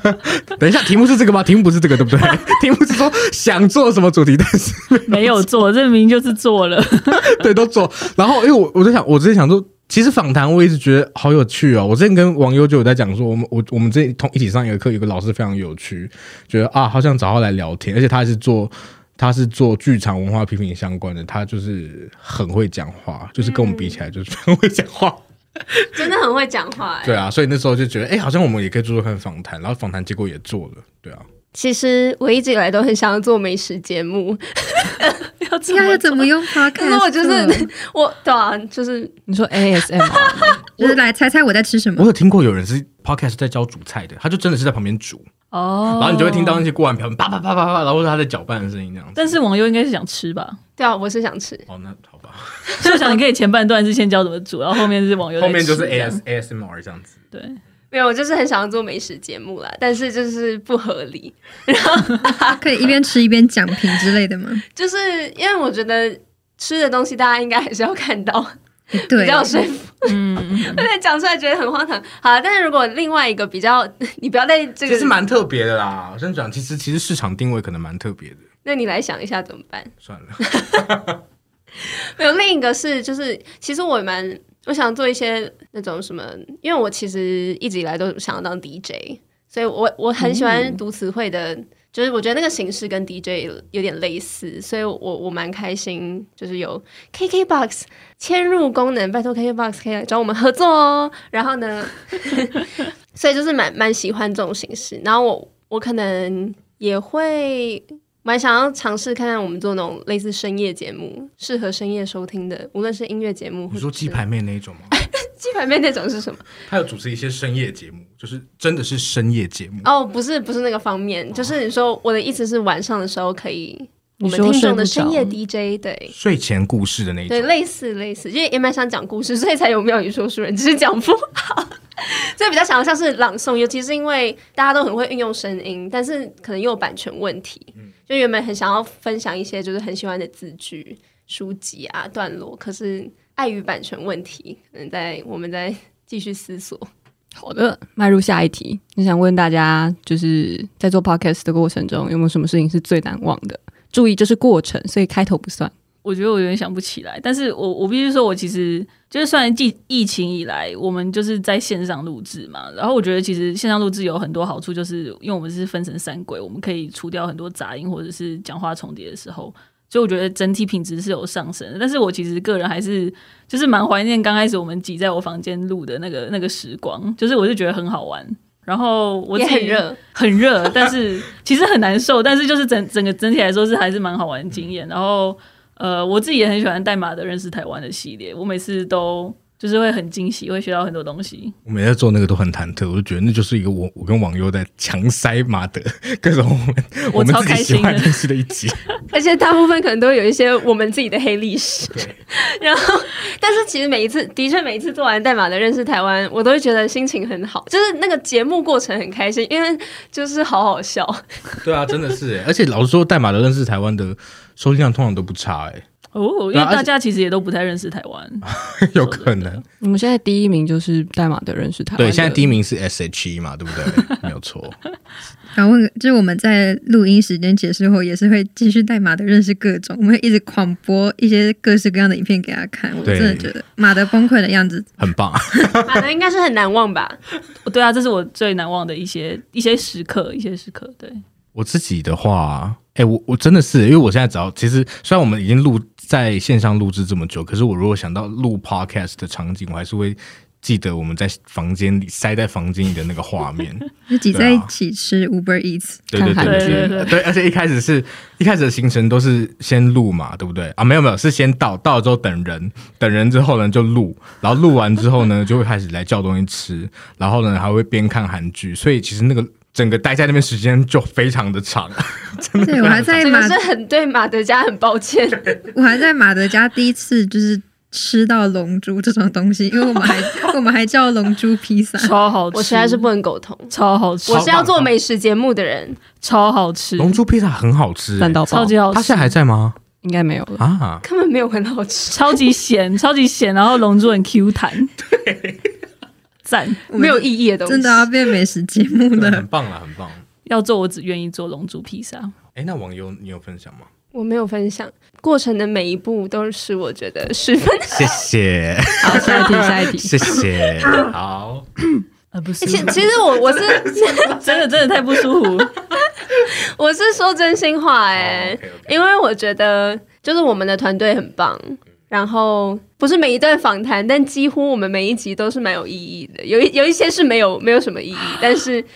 等一下，题目是这个吗？题目不是这个，对不对？题目是说想做什么主题，但是没有做，这明明就是做了，对，都做。然后，因为我我在想，我之前想说，其实访谈我一直觉得好有趣哦。我之前跟网友就有在讲说，我们我我们这同一起上一个课，有个老师非常有趣，觉得啊，好想找他来聊天，而且他还是做他是做剧场文化批评相关的，他就是很会讲话，就是跟我们比起来，就是很会讲话。真的很会讲话，欸，对啊，所以那时候就觉得，哎，欸，好像我们也可以做做看访谈，然后访谈结果也做了，对啊。其实我一直以来都很想要做美食节目，要知道要怎么用 Podcast。可是我就是我，对啊，就是你说 ASMR，就是来猜猜我在吃什么。我有听过有人是 Podcast 在教煮菜的，他就真的是在旁边煮。哦，然后你就会听到那些锅碗瓢盆啪啪啪啪啪，然后是他在搅拌的声音这样子。但是网友应该是想吃吧？对啊，我是想吃。哦，那好吧，就想你可以前半段是先教怎么煮，然后后面是网友，后面就是 A S A S M R 这样子。对，没有，我就是很想要做美食节目啦，但是就是不合理。然后可以一边吃一边讲评之类的吗？就是因为我觉得吃的东西大家应该还是要看到，对，比较有说服。嗯，而且讲出来觉得很荒唐。好，但是如果另外一个比较，你不要在这个，其实蛮特别的啦。我先讲，其实其实市场定位可能蛮特别的。那你来想一下怎么办？算了。没有，另一个是就是，其实我蛮我想做一些那种什么，因为我其实一直以来都想要当 DJ，所以我我很喜欢读词汇的，嗯、就是我觉得那个形式跟 DJ 有点类似，所以我我蛮开心，就是有 KKBOX 嵌入功能，拜托 KKBOX 可以来找我们合作哦。然后呢，所以就是蛮蛮喜欢这种形式，然后我我可能也会。蛮想要尝试看看我们做那种类似深夜节目，适合深夜收听的，无论是音乐节目，你说鸡排妹那一种吗？鸡排妹那种是什么？他有主持一些深夜节目，就是真的是深夜节目。哦，不是不是那个方面，就是你说我的意思是晚上的时候可以。我们听众的深夜 DJ，对。睡前故事的那一种，对类似类似，因为也蛮想讲故事，所以才有妙语说书人，只是讲不好，所以比较想要像是朗诵，尤其是因为大家都很会运用声音，但是可能又有版权问题，就原本很想要分享一些就是很喜欢的字句、书籍啊段落，可是碍于版权问题，可能在我们再继续思索。好的，迈入下一题，你想问大家，就是在做 podcast 的过程中，有没有什么事情是最难忘的？注意，这是过程，所以开头不算。我觉得我有点想不起来，但是我我必须说，我其实就是算疫疫情以来，我们就是在线上录制嘛。然后我觉得其实线上录制有很多好处，就是因为我们是分成三轨，我们可以除掉很多杂音或者是讲话重叠的时候，所以我觉得整体品质是有上升的。但是我其实个人还是就是蛮怀念刚开始我们挤在我房间录的那个那个时光，就是我就觉得很好玩。然后我自己很热，很热，但是其实很难受。但是就是整整个整体来说是还是蛮好玩的经验。然后呃，我自己也很喜欢代码的认识台湾的系列，我每次都。就是会很惊喜，会学到很多东西。我每次做那个都很忐忑，我就觉得那就是一个我我跟网友在强塞马德 各种我们我，我们自己喜欢认识的一集，而且大部分可能都有一些我们自己的黑历史。然后，但是其实每一次的确每一次做完代码的认识台湾，我都会觉得心情很好，就是那个节目过程很开心，因为就是好好笑。对啊，真的是，而且老实说，代码的认识台湾的收听量通常都不差哎。哦，因为大家其实也都不太认识台湾，有可能。我们现在第一名就是代码的认识台湾。对，现在第一名是 SHE 嘛，对不对？没有错。然后就是我们在录音时间结束后，也是会继续代码的认识各种，我们会一直狂播一些各式各样的影片给他看。我真的觉得马德崩溃的样子很棒，马德应该是很难忘吧？对啊，这是我最难忘的一些一些时刻，一些时刻。对我自己的话。哎、欸，我我真的是，因为我现在只要其实虽然我们已经录在线上录制这么久，可是我如果想到录 podcast 的场景，我还是会记得我们在房间里塞在房间里的那个画面，就挤在一起吃 Uber Eats，对对对对对，对，对，对，而且一开始是一开始的行程都是先录嘛，对不对啊？没有没有，是先到到了之后等人，等人之后呢就录，然后录完之后呢就会开始来叫东西吃，然后呢还会边看韩剧，所以其实那个。整个待在那边时间就非常的长，真的。对，我还在马是很对马德家很抱歉，我还在马德家第一次就是吃到龙珠这种东西，因为我们还 我们还叫龙珠披萨，超好吃，我实在是不能苟同，超好吃。我是要做美食节目的人，超好吃。龙珠披萨很好吃，超级好吃。他现在还在吗？应该没有了啊，根本没有很好吃，超级咸，超级咸，然后龙珠很 Q 弹。对，赞，没有意义的东西，真的要变美食节目了，很棒啊，很棒。要做，我只愿意做龙珠披萨。哎，那网友你有分享吗？我没有分享，过程的每一步都是我觉得十分。谢谢。好，下一题，下一题。谢谢。好。呃，不是。其其实我我是 真的真的太不舒服。我是说真心话哎、欸，因为我觉得就是我们的团队很棒。然后不是每一段访谈，但几乎我们每一集都是蛮有意义的。有一有一些是没有没有什么意义，但是、就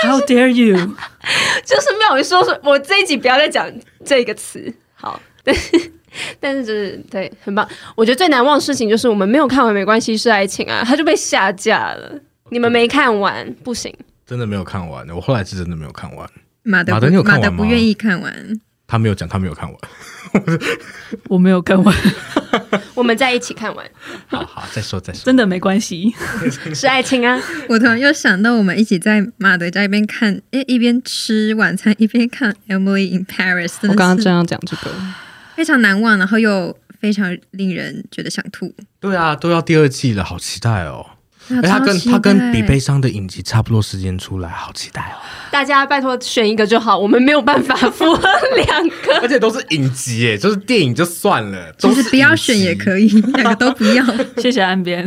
是、How dare you？就是妙语说说，我这一集不要再讲这个词。好，但是但是就是对，很棒。我觉得最难忘的事情就是我们没有看完《没关系是爱情》啊，它就被下架了。你们没看完不行，真的没有看完，我后来是真的没有看完。马德马德你有看完吗马德不愿意看完，他没有讲，他没有看完。我没有看完，我们在一起看完，好好，再说再说。真的没关系。是爱情啊！我突然又想到，我们一起在马德家一边看，诶，一边吃晚餐，一边看《Emily in Paris》。我刚刚正要讲这个，非常难忘，然后又非常令人觉得想吐。对啊，都要第二季了，好期待哦！哎，他跟他跟比悲伤的影集差不多时间出来，好期待哦！大家拜托选一个就好，我们没有办法符合两个。而且都是影集耶，就是电影就算了，其实不要选也可以，两个都不要。谢谢岸边。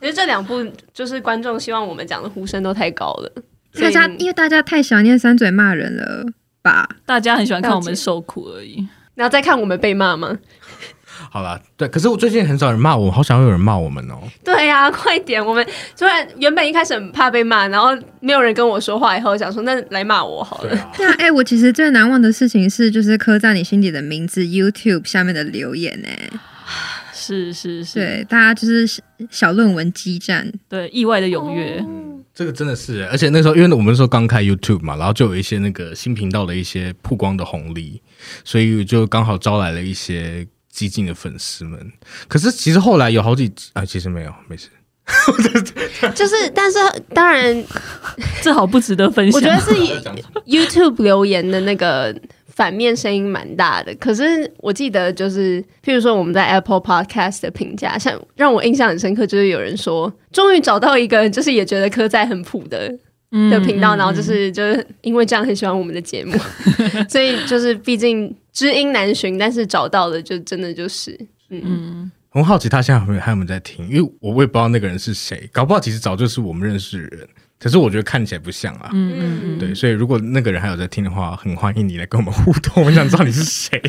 因为这两部就是观众希望我们讲的呼声都太高了，大家因为大家太想念三嘴骂人了吧？大家很喜欢看我们受苦而已。然后再看我们被骂吗？好啦，对，可是我最近很少人骂我，好想要有人骂我们哦。对呀、啊，快点！我们虽然原本一开始很怕被骂，然后没有人跟我说话，以后想说那来骂我好了。对啊，哎、欸，我其实最难忘的事情是，就是刻在你心底的名字 YouTube 下面的留言，哎，是是是，对，大家就是小论文激战，对，意外的踊跃。哦这个真的是，而且那时候因为我们那时候刚开 YouTube 嘛，然后就有一些那个新频道的一些曝光的红利，所以就刚好招来了一些激进的粉丝们。可是其实后来有好几啊，其实没有，没事。就是，但是当然，这好不值得分享。我觉得是 YouTube 留言的那个。反面声音蛮大的，可是我记得就是，譬如说我们在 Apple Podcast 的评价，像让我印象很深刻，就是有人说终于找到一个就是也觉得科在很普的的频道，嗯、然后就是就是因为这样很喜欢我们的节目，所以就是毕竟知音难寻，但是找到了就真的就是嗯。嗯很好奇他现在还有还有没有在听，因为我我也不知道那个人是谁，搞不好其实早就是我们认识的人。可是我觉得看起来不像啊，嗯嗯嗯，对，所以如果那个人还有在听的话，很欢迎你来跟我们互动，我想知道你是谁。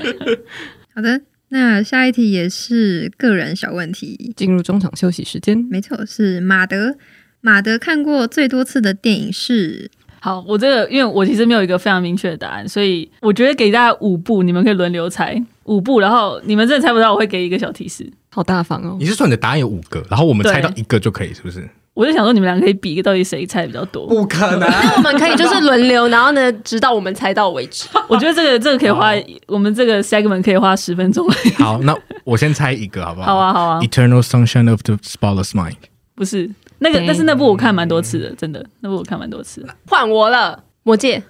好的，那下一题也是个人小问题，进入中场休息时间。没错，是马德。马德看过最多次的电影是？好，我这个因为我其实没有一个非常明确的答案，所以我觉得给大家五部，你们可以轮流猜五部，然后你们真的猜不到，我会给一个小提示。好大方哦！你是说你的答案有五个，然后我们猜到一个就可以，是不是？我就想说，你们两个可以比一个，到底谁猜比较多？不可能！那我们可以就是轮流，然后呢，直到我们猜到为止。我觉得这个这个可以花，我们这个 segment 可以花十分钟。好，那我先猜一个，好不好？好啊，好啊。Eternal Sunshine of the Spotless Mind。不是那个，但是那部我看蛮多次的，真的，那部我看蛮多次的。换我了，魔戒。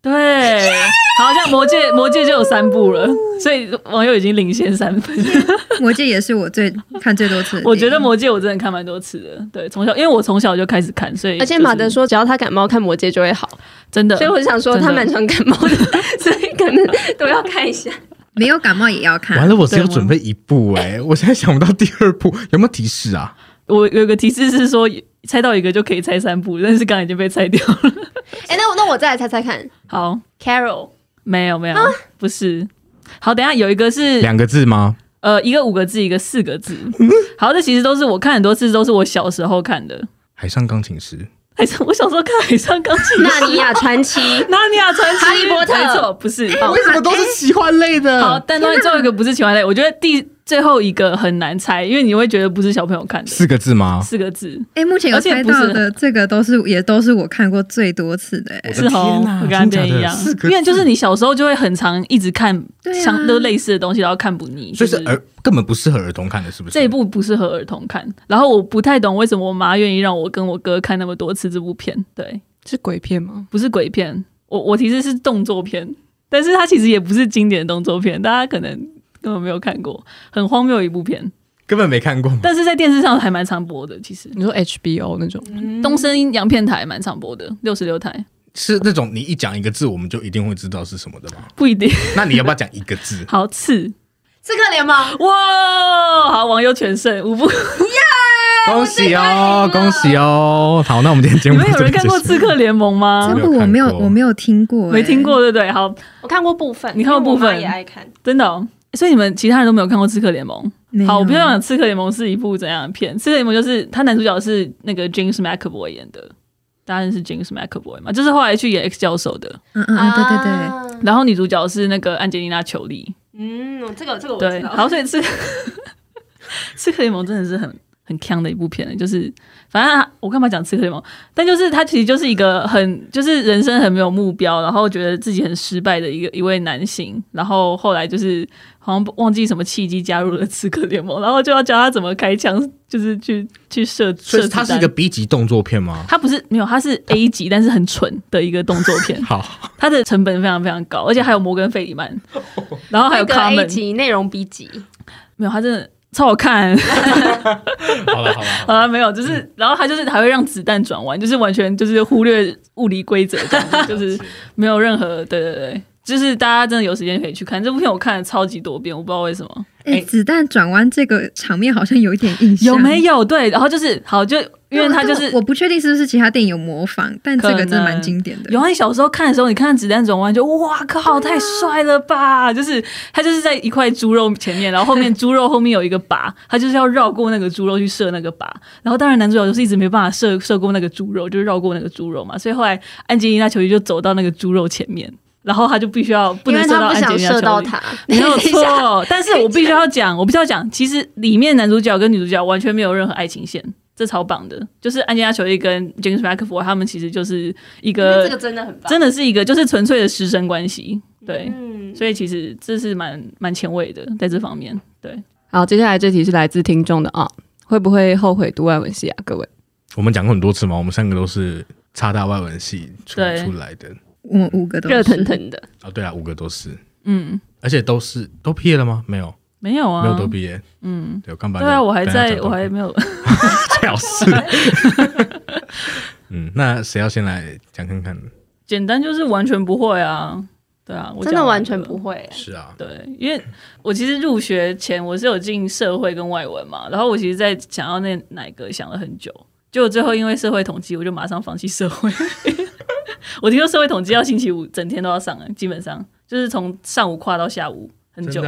对，好像魔戒，魔戒就有三部了，所以网友已经领先三分。魔戒也是我最看最多次。我觉得魔戒我真的看蛮多次的，对，从小因为我从小就开始看，所以、就是、而且马德说只要他感冒看魔戒就会好，真的。所以我想说他蛮常感冒的，的 所以可能都要看一下。没有感冒也要看。完了，我只有准备一部哎、欸，我现在想不到第二部，有没有提示啊？我有个提示是说，猜到一个就可以猜三部，但是刚刚已经被猜掉了。哎、欸，那我那我再来猜猜看。好，Carol，没有没有，啊、不是。好，等一下有一个是两个字吗？呃，一个五个字，一个四个字。好，这其实都是我看很多次，都是我小时候看的。海上钢琴师。海上我小时候看《海上钢琴师》、《纳尼亚传奇》、《纳尼亚传奇》、《哈利波特》，没错，不是。为什么都是奇幻类的？好，但东西最后一个不是奇幻类，我觉得第最后一个很难猜，因为你会觉得不是小朋友看的。四个字吗？四个字。哎、欸，目前有猜到的这个都是也都是我看过最多次的、欸。是哦，我跟别人一样，因为就是你小时候就会很常一直看相都类似的东西，然后看不腻。所以是儿根本不适合儿童看的，是不是？这一部不适合儿童看。然后我不太懂为什么我妈愿意让我跟我哥看那么多次这部片。对，是鬼片吗？不是鬼片，我我其实是动作片，但是它其实也不是经典的动作片，大家可能根本没有看过，很荒谬一部片，根本没看过。但是在电视上还蛮常播的，其实你说 HBO 那种，嗯、东森洋片台蛮常播的，六十六台是那种你一讲一个字，我们就一定会知道是什么的吗？不一定。那你要不要讲一个字？好，刺刺客联盟哇，好，网友全胜五部。恭喜哦，恭喜哦！好，那我们今天节目，你们有人看过《刺客联盟》吗？这部我没有，我没有听过，没听过，对不对？好，我看过部分，你看过部分，也爱看，真的哦。所以你们其他人都没有看过《刺客联盟》？好，我不要讲《刺客联盟》是一部怎样的片，《刺客联盟》就是他男主角是那个 James McAvoy 演的，大家认识 James McAvoy 嘛？就是后来去演 X 教授的，嗯嗯，对对对。然后女主角是那个安吉丽娜·裘丽，嗯，这个这个我对。好，所以刺 刺客联盟真的是很。很强的一部片，就是反正我干嘛讲刺客联盟？但就是他其实就是一个很就是人生很没有目标，然后觉得自己很失败的一个一位男性，然后后来就是好像忘记什么契机加入了刺客联盟，然后就要教他怎么开枪，就是去去射。所以它是一个 B 级动作片吗？它不是没有，它是 A 级，但是很蠢的一个动作片。好，它的成本非常非常高，而且还有摩根费里曼，然后还有 Common A 级内容 B 级，没有，他真的。超好看。好了好了好了，没有，就是然后他就是还会让子弹转弯，就是完全就是忽略物理规则就是没有任何对对对，就是大家真的有时间可以去看这部片，我看了超级多遍，我不知道为什么。哎，子弹转弯这个场面好像有一点印象，有没有？对，然后就是好就。因为他就是，我不确定是不是其他电影有模仿，但这个真的蛮经典的。有啊，你小时候看的时候，你看《子弹转弯》就哇靠，太帅了吧！就是他就是在一块猪肉前面，然后后面猪肉后面有一个靶，他就是要绕过那个猪肉去射那个靶。然后当然男主角就是一直没办法射射过那个猪肉，就是绕过那个猪肉嘛。所以后来安吉丽娜·裘丽就走到那个猪肉前面，然后他就必须要不能射到安吉丽娜·裘丽。到他没有 错，但是我必须要讲，我必须要讲，其实里面男主角跟女主角完全没有任何爱情线。这超棒的，就是安吉拉·裘丽跟 James McAvoy 他们其实就是一个，这个真的很棒，真的是一个就是纯粹的师生关系，对，嗯、所以其实这是蛮蛮前卫的，在这方面，对。好，接下来这题是来自听众的啊，会不会后悔读外文系啊？各位，我们讲过很多次嘛，我们三个都是差大外文系出出来的，我们五个都热腾腾的哦，对啊，五个都是，嗯，而且都是都毕业了吗？没有。没有啊，没有都毕业。嗯，对，我刚把对啊，我还在我还没有表示。嗯，那谁要先来讲看看？简单就是完全不会啊，对啊，我真的完全不会。是啊，对，因为我其实入学前我是有进社会跟外文嘛，然后我其实，在想要那哪个想了很久，结果最后因为社会统计，我就马上放弃社会。我听说社会统计要星期五整天都要上，基本上就是从上午跨到下午，很久。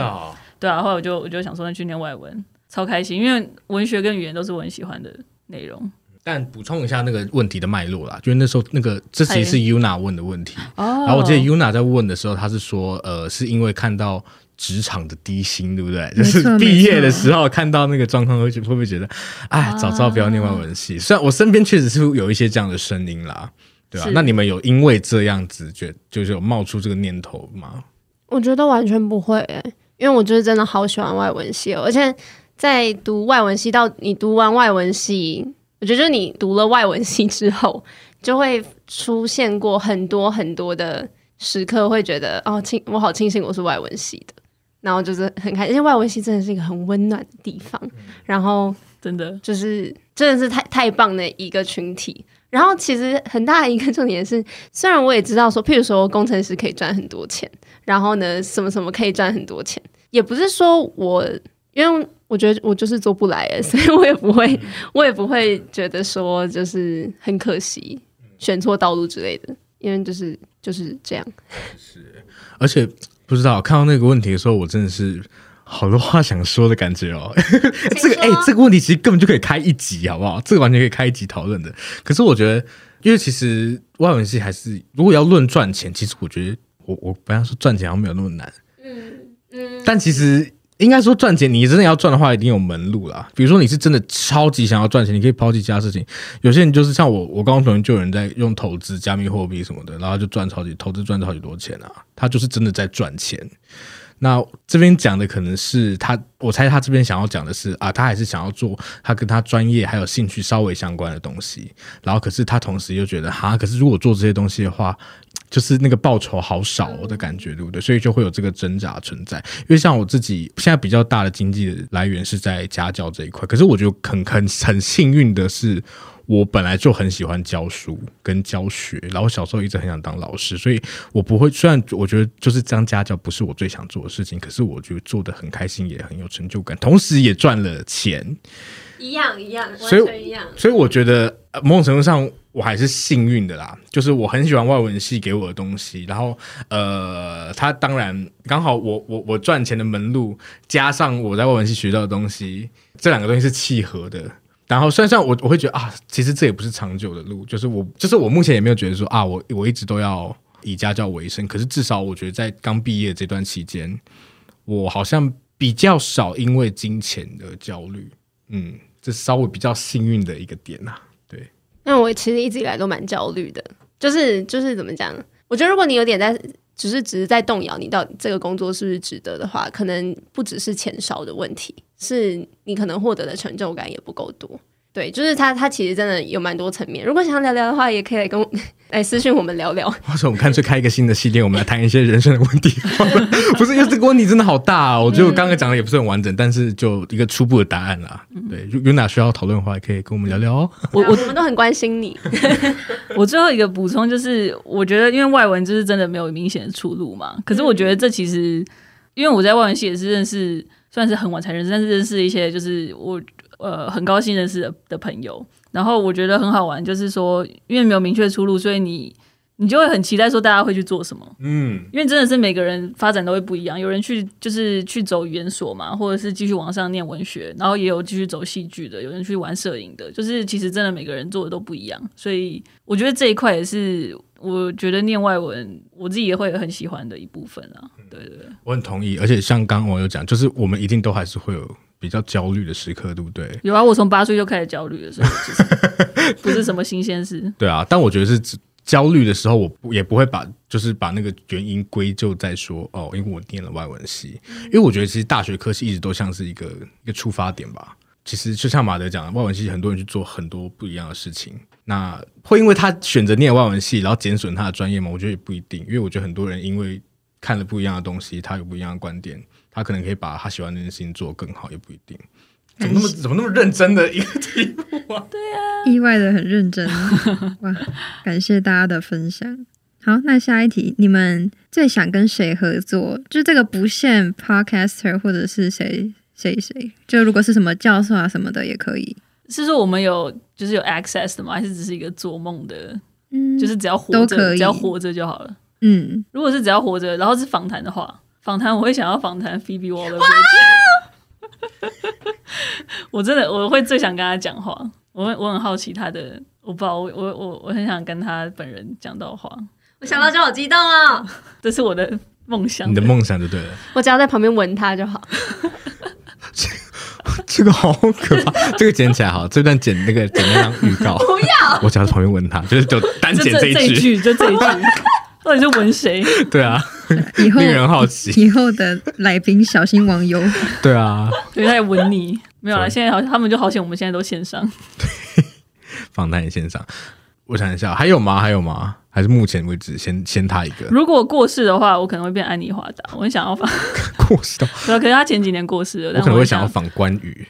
对啊，后来我就我就想说，那去念外文，超开心，因为文学跟语言都是我很喜欢的内容。但补充一下那个问题的脉络啦，就是那时候那个这其实是 Yuna 问的问题，哦、然后我记得 Yuna 在问的时候，他是说，呃，是因为看到职场的低薪，对不对？就是毕业的时候看到那个状况，会会不会觉得，哎，早知道不要念外文系？虽然我身边确实是有一些这样的声音啦，对吧、啊？那你们有因为这样子，觉就是有冒出这个念头吗？我觉得完全不会、欸。因为我就是真的好喜欢外文系哦，而且在读外文系到你读完外文系，我觉得就是你读了外文系之后，就会出现过很多很多的时刻，会觉得哦，庆我好庆幸我是外文系的，然后就是很开心，因为外文系真的是一个很温暖的地方，然后真的就是真的是太太棒的一个群体。然后其实很大一个重点是，虽然我也知道说，譬如说工程师可以赚很多钱。然后呢，什么什么可以赚很多钱，也不是说我，因为我觉得我就是做不来，所以我也不会，我也不会觉得说就是很可惜选错道路之类的，因为就是就是这样。是，而且不知道看到那个问题的时候，我真的是好多话想说的感觉哦。这个哎，这个问题其实根本就可以开一集，好不好？这个完全可以开一集讨论的。可是我觉得，因为其实外文系还是如果要论赚钱，其实我觉得。我我不要说赚钱好像没有那么难，嗯嗯，但其实应该说赚钱，你真的要赚的话，一定有门路啦。比如说你是真的超级想要赚钱，你可以抛弃其他事情。有些人就是像我，我刚刚可能就有人在用投资、加密货币什么的，然后就赚超级投资赚超级多钱啊，他就是真的在赚钱。那这边讲的可能是他，我猜他这边想要讲的是啊，他还是想要做他跟他专业还有兴趣稍微相关的东西，然后可是他同时又觉得哈，可是如果做这些东西的话，就是那个报酬好少的感觉，对不对？所以就会有这个挣扎存在。因为像我自己现在比较大的经济来源是在家教这一块，可是我觉得很很很幸运的是。我本来就很喜欢教书跟教学，然后小时候一直很想当老师，所以我不会。虽然我觉得就是当家教不是我最想做的事情，可是我觉得做的很开心，也很有成就感，同时也赚了钱。一样一样，所以完全一样。所以我觉得某种程度上我还是幸运的啦，就是我很喜欢外文系给我的东西，然后呃，他当然刚好我我我赚钱的门路加上我在外文系学到的东西，这两个东西是契合的。然后，虽然像我，我会觉得啊，其实这也不是长久的路。就是我，就是我目前也没有觉得说啊，我我一直都要以家教为生。可是至少我觉得，在刚毕业这段期间，我好像比较少因为金钱的焦虑。嗯，这稍微比较幸运的一个点呐、啊。对，那我其实一直以来都蛮焦虑的，就是就是怎么讲？我觉得如果你有点在，只是只是在动摇，你到底这个工作是不是值得的话，可能不只是钱少的问题，是你可能获得的成就感也不够多。对，就是他，他其实真的有蛮多层面。如果想聊聊的话，也可以来跟我 来私信我们聊聊。或者我们干脆开一个新的系列，我们来谈一些人生的问题。不是，因为这个问题真的好大啊！我觉得我刚刚讲的也不是很完整，但是就一个初步的答案啦。对，有哪需要讨论的话，也可以跟我们聊聊哦。我我们都很关心你。我最后一个补充就是，我觉得因为外文就是真的没有明显的出路嘛。可是我觉得这其实，因为我在外文系也是认识，算是很晚才认识，但是认识一些就是我。呃，很高兴认识的的朋友，然后我觉得很好玩，就是说，因为没有明确出路，所以你你就会很期待说大家会去做什么，嗯，因为真的是每个人发展都会不一样，有人去就是去走语言所嘛，或者是继续往上念文学，然后也有继续走戏剧的，有人去玩摄影的，就是其实真的每个人做的都不一样，所以我觉得这一块也是我觉得念外文我自己也会很喜欢的一部分啊，对对对，我很同意，而且像刚刚网友讲，就是我们一定都还是会有。比较焦虑的时刻，对不对？有啊，我从八岁就开始焦虑的时候，不是什么新鲜事。对啊，但我觉得是焦虑的时候，我也不会把就是把那个原因归咎在说哦，因为我念了外文系。因为我觉得其实大学科系一直都像是一个一个出发点吧。其实就像马德讲的，外文系很多人去做很多不一样的事情，那会因为他选择念外文系，然后减损他的专业吗？我觉得也不一定，因为我觉得很多人因为看了不一样的东西，他有不一样的观点。他可能可以把他喜欢的那件事情做得更好，也不一定。怎么那么怎么那么认真的一个题目啊？对啊，意外的很认真。哇，感谢大家的分享。好，那下一题，你们最想跟谁合作？就这个不限 podcaster 或者是谁谁谁，就如果是什么教授啊什么的也可以。是说我们有就是有 access 的吗？还是只是一个做梦的？嗯，就是只要活着，都可以，只要活着就好了。嗯，如果是只要活着，然后是访谈的话。访谈我会想要访谈 Phoebe Waller，我真的我会最想跟他讲话，我我很好奇他的，我不知道我我我我很想跟他本人讲到话，我想到就好激动哦，这是我的梦想，你的梦想就对了，我只要在旁边闻他就好，这个好可怕，这个剪起来好，这段剪那个剪那张预告，不要，我只要在旁边闻他，就是就单剪这一句，就这一句。到底是闻谁？对啊，以后令人好奇。以后的来宾小心网友。对啊，对，他在闻你。没有了，现在好像他们就好险，我们现在都线上。对，访谈也线上。我想一下，还有吗？还有吗？还是目前为止先先他一个？如果过世的话，我可能会变安妮华达。我很想要访 过世的。对，可是他前几年过世了。我可能会想要访关羽。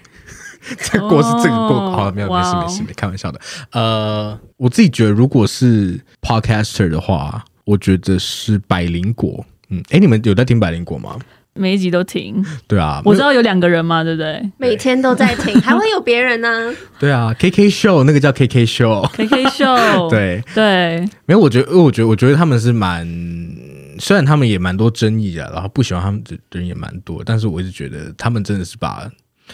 这过世，这个过好了没有？没事没事，没开玩笑的。呃，我自己觉得，如果是 podcaster 的话。我觉得是百灵果，嗯，哎，你们有在听百灵果吗？每一集都听，对啊，我知道有两个人嘛，对不对？每天都在听，还会有别人呢？对啊，KK Show 那个叫 KK Show，KK Show，对 对，没有，我觉得，因为我觉得，我觉得他们是蛮，虽然他们也蛮多争议啊，然后不喜欢他们的人也蛮多，但是我一直觉得他们真的是把，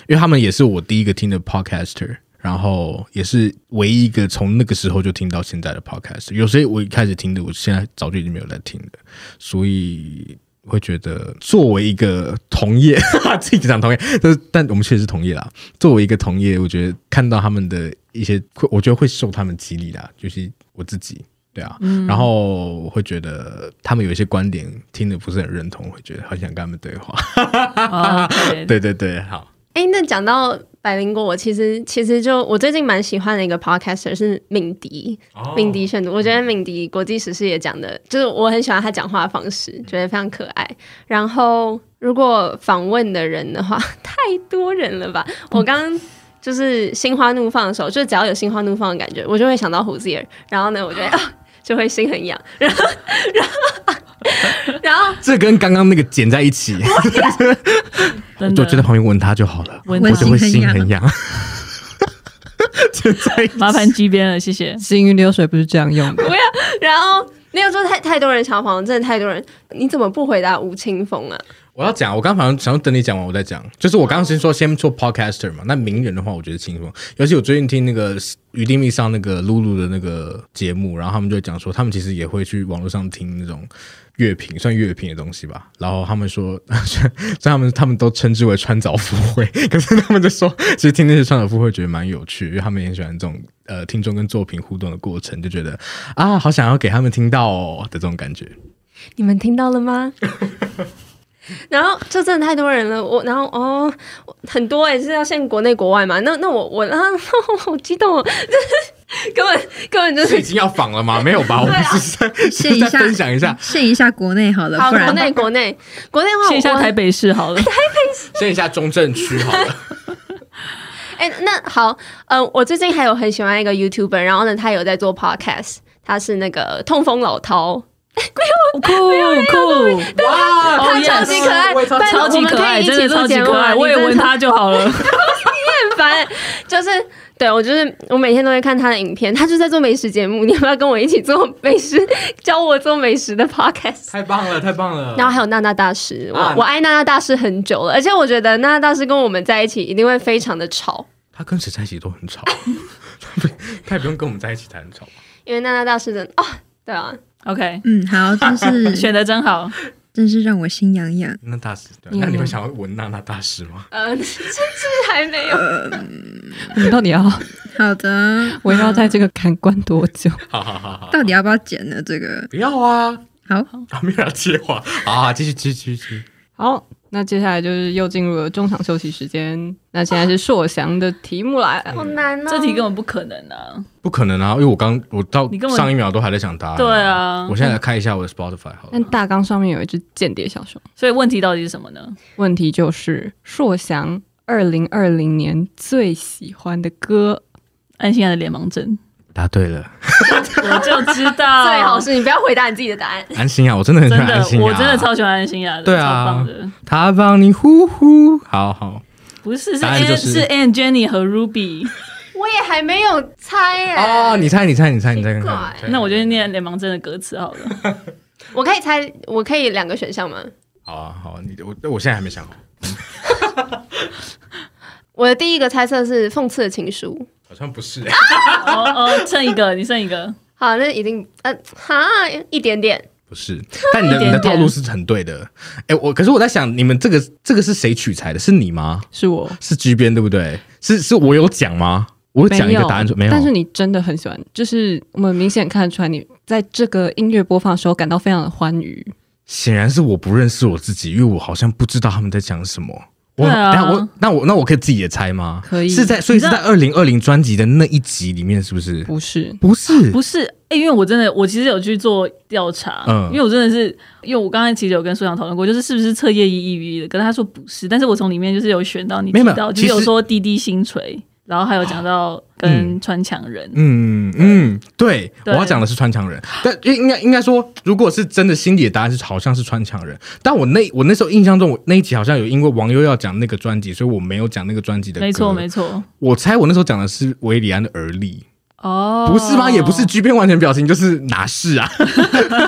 因为他们也是我第一个听的 Podcaster。然后也是唯一一个从那个时候就听到现在的 podcast，有些我一开始听的，我现在早就已经没有在听的，所以会觉得作为一个同业，自己讲同业，但是但我们确实是同业啦。作为一个同业，我觉得看到他们的一些，我觉得会受他们激励的，就是我自己，对啊，嗯、然后我会觉得他们有一些观点听的不是很认同，会觉得很想跟他们对话。哦、对 对对，好。哎，那讲到百灵果，我其实其实就我最近蛮喜欢的一个 podcaster 是敏迪，哦、敏迪选读。我觉得敏迪国际时事也讲的，就是我很喜欢他讲话的方式，觉得非常可爱。然后如果访问的人的话，太多人了吧？我刚刚就是心花怒放的时候，就只要有心花怒放的感觉，我就会想到胡子儿。然后呢，我觉得啊，就会心很痒。然后，然后。然后 这跟刚刚那个剪在一起，我就在旁边闻他就好了，我就会心很痒。剪在一起，麻烦机边了，谢谢。行云流水不是这样用的。不要，然后那个时候太太多人想访，真的太多人。你怎么不回答吴青峰啊？我要讲，我刚好像想要等你讲完，我再讲。就是我刚刚先说先做 podcaster 嘛，那名人的话，我觉得轻松。尤其我最近听那个于丁密上那个露露的那个节目，然后他们就讲说，他们其实也会去网络上听那种乐评，算乐评的东西吧。然后他们说，虽然他们他们都称之为穿凿附会，可是他们就说，其实听那些穿凿附会觉得蛮有趣，因为他们也很喜欢这种呃听众跟作品互动的过程，就觉得啊，好想要给他们听到哦的这种感觉。你们听到了吗？然后就真的太多人了，我然后哦很多也是要限国内国外嘛，那那我我啊 好激动哦，根本根本就是已经要仿了吗？没有吧？我们是在限一下分享一下，限一下国内好了，好国内国内国内的话，限一下台北市好了，台北市限一下中正区好了。哎，那好，嗯，我最近还有很喜欢一个 YouTuber，然后呢，他有在做 Podcast，他是那个痛风老饕。酷酷哇！他超级可爱，超级可爱，真的超级可爱。我也闻他就好了。你很烦，就是对我就是我每天都会看他的影片，他就在做美食节目。你要不要跟我一起做美食，教我做美食的 podcast？太棒了，太棒了。然后还有娜娜大师，我我爱娜娜大师很久了，而且我觉得娜娜大师跟我们在一起一定会非常的吵。他跟谁在一起都很吵，他也不用跟我们在一起才很吵。因为娜娜大师的啊，对啊。OK，嗯，好，真是 选的真好，真是让我心痒痒。那大师，那你会想要闻娜娜大师吗？呃，甚至还没有。你到底要好的，我要在这个坎关多久？好好好好，到底要不要剪呢？这个不要啊，好，没有要接话，啊，继续继续继续。好，那接下来就是又进入了中场休息时间。那现在是硕翔的题目来，好难哦，这题根本不可能啊，不可能啊，因为我刚我到上一秒都还在想答案。对啊，我现在来看一下我的 Spotify 好了。但大纲上面有一只间谍小熊，所以问题到底是什么呢？问题就是硕翔二零二零年最喜欢的歌，安心亚的脸盲症。答对了，我就知道。最好是你不要回答你自己的答案。安心啊，我真的很喜欢安心亚，我真的超喜欢安心亚的。对啊，超棒的。他帮你呼呼，好好。不是，是 Anne 是 Anne Jenny 和 Ruby。我也还没有猜耶。哦，你猜，你猜，你猜，你猜看看。那我就念联盟真的歌词好了。我可以猜，我可以两个选项吗？好啊，好啊，你我我现在还没想好。我的第一个猜测是讽刺的情书。好像不是哦哦，剩一个，你剩一个，好，那一定呃，哈，一点点，不是，但你的你的套路是很对的，哎、欸，我可是我在想，你们这个这个是谁取材的？是你吗？是我是 G 边对不对？是是我有讲吗？我讲一个答案没有，但是你真的很喜欢，就是我们明显看得出来，你在这个音乐播放的时候感到非常的欢愉。显然是我不认识我自己，因为我好像不知道他们在讲什么。我，啊、等我那我那我可以自己也猜吗？可以，是在所以是在二零二零专辑的那一集里面，是不是？不是，不是，不是。哎、欸，因为我真的，我其实有去做调查，嗯，因为我真的是，因为我刚才其实有跟苏翔讨论过，就是是不是彻夜一抑郁的，可是他说不是，但是我从里面就是有选到你提到，就是有说滴滴星锤。然后还有讲到跟穿墙人，嗯嗯，嗯，对，对我要讲的是穿墙人，但应该应该说，如果是真的心里的答案是好像是穿墙人，但我那我那时候印象中，我那一集好像有因为网友要讲那个专辑，所以我没有讲那个专辑的歌，没错没错，我猜我那时候讲的是韦礼安的而立，哦，不是吗？也不是，G 编完全表情就是哪是啊？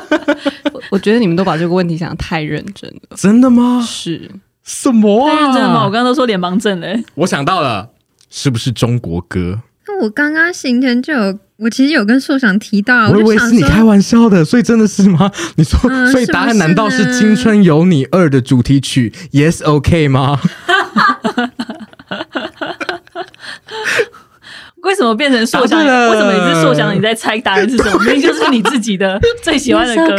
我觉得你们都把这个问题想得太认真了，真的吗？是什么啊？太认真了吗？我刚刚都说脸盲症嘞，我想到了。是不是中国歌？那我刚刚行前就有，我其实有跟硕翔提到，我以为是你开玩笑的，所以真的是吗？你说，嗯、所以答案难道是《青春有你二》的主题曲？Yes, OK 吗？为什么变成硕翔？为什么你是硕翔？你在猜答案是什么？明明就是你自己的最喜欢的歌。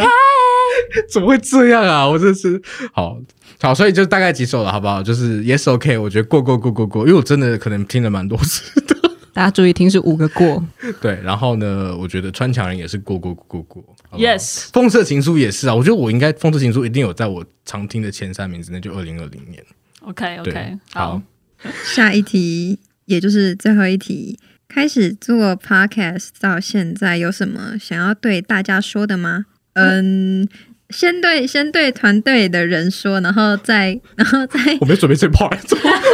怎么会这样啊？我真是好。好，所以就大概几首了，好不好？就是 Yes OK，我觉得过过过过过，因为我真的可能听了蛮多次的。大家注意听，是五个过。对，然后呢，我觉得穿墙人也是过过过过过。Yes，风色情书也是啊，我觉得我应该风色情书一定有在我常听的前三名之内，就二零二零年。OK OK，好，好，下一题，也就是最后一题，开始做 Podcast 到现在，有什么想要对大家说的吗？嗯。先对先对团队的人说，然后再 然后再我没准备这 part，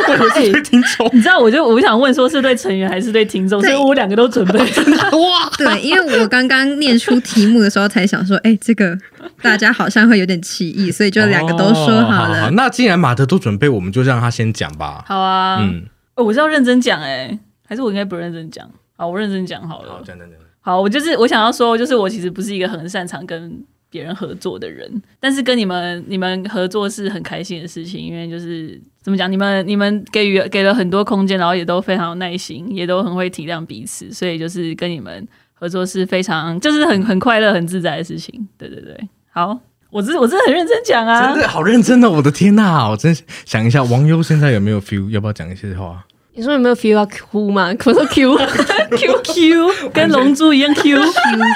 我以为是对听众。你知道，我就我想问，说是对成员还是对听众？所以我两个都准备。哇，对，因为我刚刚念出题目的时候，才想说，哎，这个大家好像会有点歧义，所以就两个都说好了。哦、好好，那既然马德都准备，我们就让他先讲吧。好啊，嗯，我是要认真讲哎，还是我应该不认真讲？好，我认真讲好了。好，讲讲讲。好，我就是我想要说，就是我其实不是一个很擅长跟。别人合作的人，但是跟你们你们合作是很开心的事情，因为就是怎么讲，你们你们给予给了很多空间，然后也都非常有耐心，也都很会体谅彼此，所以就是跟你们合作是非常就是很很快乐、很自在的事情。对对对，好，我真我真的很认真讲啊，真的好认真哦，我的天呐，我真想一下，王优现在有没有 feel？要不要讲一些话？你说有没有 feel 要哭吗？我说 Q Q Q，跟龙珠一样 Q Q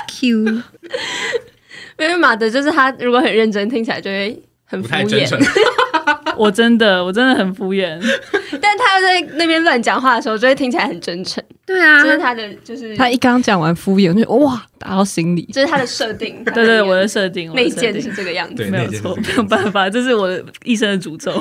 Q。因为马德就是他，如果很认真，听起来就会很敷衍。我真的，我真的很敷衍。但他在那边乱讲话的时候，就会听起来很真诚。对啊，这是他的，就是他一刚讲完敷衍，就哇打到心里。这是他的设定。对，对对，我的设定，内建是这个样子，没有错，没有办法，这是我的一生的诅咒。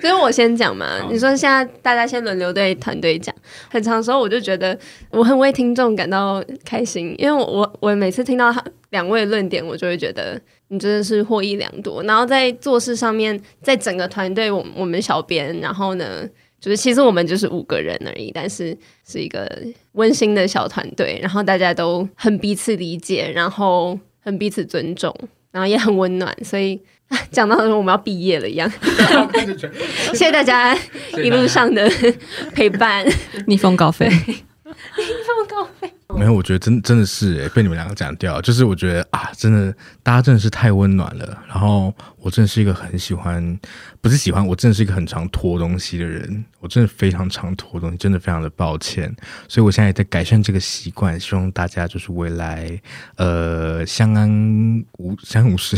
所以我先讲嘛，你说现在大家先轮流对团队讲，很长时候我就觉得我很为听众感到开心，因为我我我每次听到两位论点，我就会觉得你真的是获益良多。然后在做事上面，在整个团队，我我们小编，然后呢，就是其实我们就是五个人而已，但是是一个温馨的小团队，然后大家都很彼此理解，然后很彼此尊重，然后也很温暖，所以。讲到说我们要毕业了一样，谢谢大家。一路上的陪伴，逆风高飞，逆风高飞。没有，我觉得真真的是哎，被你们两个讲掉，就是我觉得啊，真的大家真的是太温暖了。然后我真的是一个很喜欢，不是喜欢，我真的是一个很常拖东西的人，我真的非常常拖东西，真的非常的抱歉。所以我现在也在改善这个习惯，希望大家就是未来呃相安无相安无事，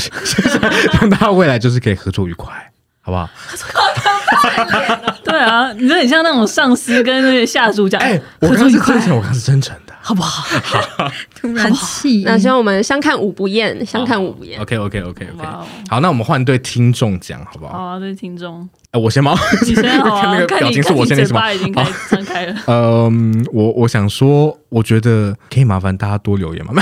让大家未来就是可以合作愉快，好不好？对啊，你说很像那种上司跟那个下属讲，哎，我刚刚是真诚，我刚刚是真诚的。好不好？好，突然气。那希望我们相看五不厌，相看五不厌。OK，OK，OK，OK。好，那我们换对听众讲，好不好？好，对听众。哎，我先吗？你先 好啊。那个表情是我先，那什么？已经开张开了。嗯，我我想说，我觉得可以麻烦大家多留言吗？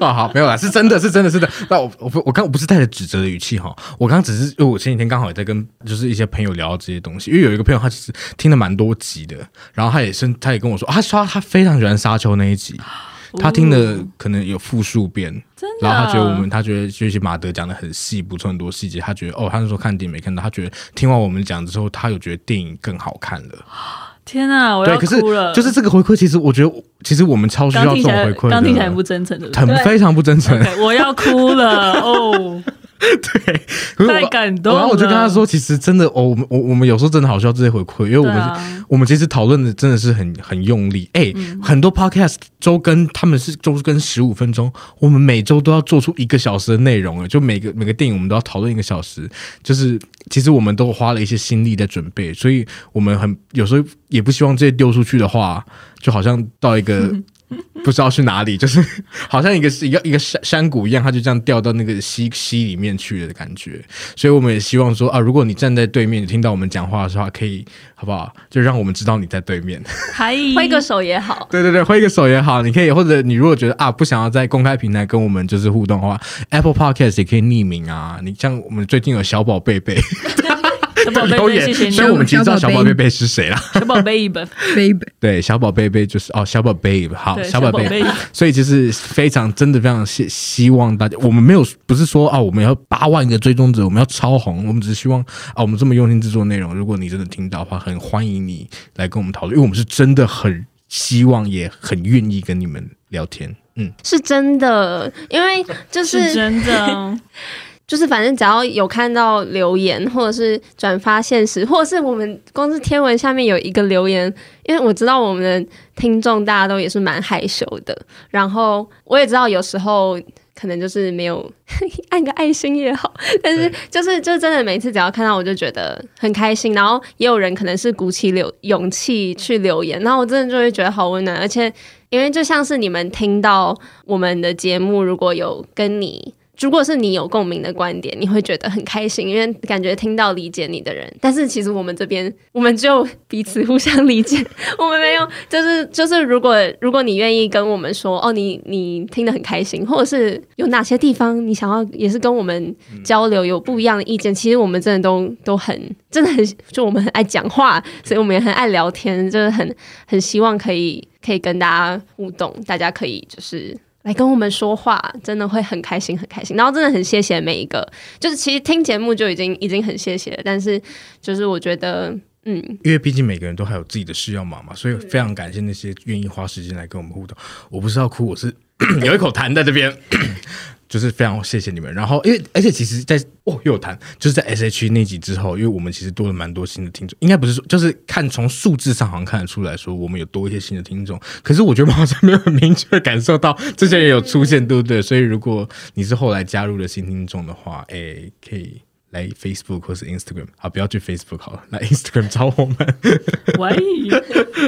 啊，好，没有啦，是真的是真的是的。那我我我刚我不是带着指责的语气哈，我刚只是因为我前几天刚好也在跟就是一些朋友聊这些东西，因为有一个朋友他其实听了蛮多集的，然后他也是他也跟我说，他说他非常喜欢沙丘那一集，他听了可能有复数遍，真的，然后他觉得我们他觉得就是马德讲的很细，补充很多细节，他觉得哦，他那时候看电影没看到，他觉得听完我们讲之后，他有觉得电影更好看了。天啊，我要哭了！就是这个回馈，其实我觉得，其实我们超需要这种回馈。刚听起来很不真诚的，很非常不真诚。Okay, 我要哭了哦。对，太感动了。然后我就跟他说，其实真的，哦，我们我我们有时候真的好需要这些回馈，因为我们、啊、我们其实讨论的真的是很很用力。哎、欸嗯，很多 podcast 周更他们是周更十五分钟，我们每周都要做出一个小时的内容，就每个每个电影我们都要讨论一个小时，就是其实我们都花了一些心力在准备，所以我们很有时候也不希望这些丢出去的话，就好像到一个。嗯 不知道去哪里，就是 好像一个一个一个山山谷一样，它就这样掉到那个溪溪里面去了的感觉。所以我们也希望说啊，如果你站在对面，你听到我们讲话的时候，可以好不好？就让我们知道你在对面，挥个手也好。对对对，挥个手也好。你可以或者你如果觉得啊，不想要在公开平台跟我们就是互动的话，Apple Podcast 也可以匿名啊。你像我们最近有小宝贝贝。小宝贝贝，谢谢你。所以我们其实知道小宝贝贝是谁啦。小宝贝贝贝，对，小宝贝贝就是哦，小宝贝好，小宝贝。所以其实非常真的非常希希望大家，我们没有不是说啊，我们要八万个追踪者，我们要超红，我们只是希望啊，我们这么用心制作内容，如果你真的听到的话，很欢迎你来跟我们讨论，因为我们是真的很希望，也很愿意跟你们聊天。嗯，是真的，因为就是，是真的。就是反正只要有看到留言，或者是转发现实，或者是我们公司天文下面有一个留言，因为我知道我们的听众大家都也是蛮害羞的，然后我也知道有时候可能就是没有 按个爱心也好，但是就是就真的每次只要看到我就觉得很开心，然后也有人可能是鼓起留勇气去留言，然后我真的就会觉得好温暖，而且因为就像是你们听到我们的节目，如果有跟你。如果是你有共鸣的观点，你会觉得很开心，因为感觉听到理解你的人。但是其实我们这边，我们就彼此互相理解，我们没有，就是就是，如果如果你愿意跟我们说，哦，你你听得很开心，或者是有哪些地方你想要也是跟我们交流，有不一样的意见，其实我们真的都都很真的很，就我们很爱讲话，所以我们也很爱聊天，就是很很希望可以可以跟大家互动，大家可以就是。来跟我们说话，真的会很开心，很开心。然后真的很谢谢每一个，就是其实听节目就已经已经很谢谢了。但是就是我觉得，嗯，因为毕竟每个人都还有自己的事要忙嘛，所以非常感谢那些愿意花时间来跟我们互动。我不是要哭，我是 有一口痰在这边。就是非常谢谢你们，然后因为而且其实在，在哦又有谈，就是在 S H 那集之后，因为我们其实多了蛮多新的听众，应该不是说就是看从数字上好像看得出来说我们有多一些新的听众，可是我觉得好像没有很明确感受到这些人有出现，对不对？所以如果你是后来加入的新听众的话，哎，可以来 Facebook 或是 Instagram，好，不要去 Facebook 好了，来 Instagram 找我们。喂，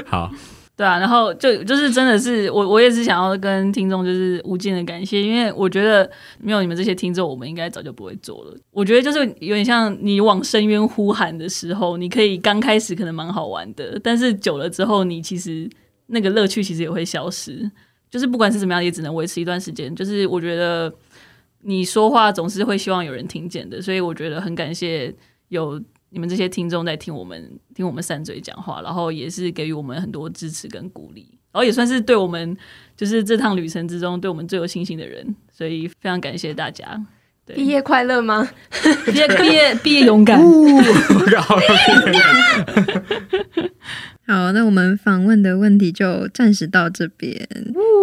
好。对啊，然后就就是真的是我，我也是想要跟听众就是无尽的感谢，因为我觉得没有你们这些听众，我们应该早就不会做了。我觉得就是有点像你往深渊呼喊的时候，你可以刚开始可能蛮好玩的，但是久了之后，你其实那个乐趣其实也会消失。就是不管是怎么样，也只能维持一段时间。就是我觉得你说话总是会希望有人听见的，所以我觉得很感谢有。你们这些听众在听我们听我们三嘴讲话，然后也是给予我们很多支持跟鼓励，然后也算是对我们就是这趟旅程之中对我们最有信心的人，所以非常感谢大家。对，毕业快乐吗？毕业毕业毕业勇敢。好，那我们访问的问题就暂时到这边。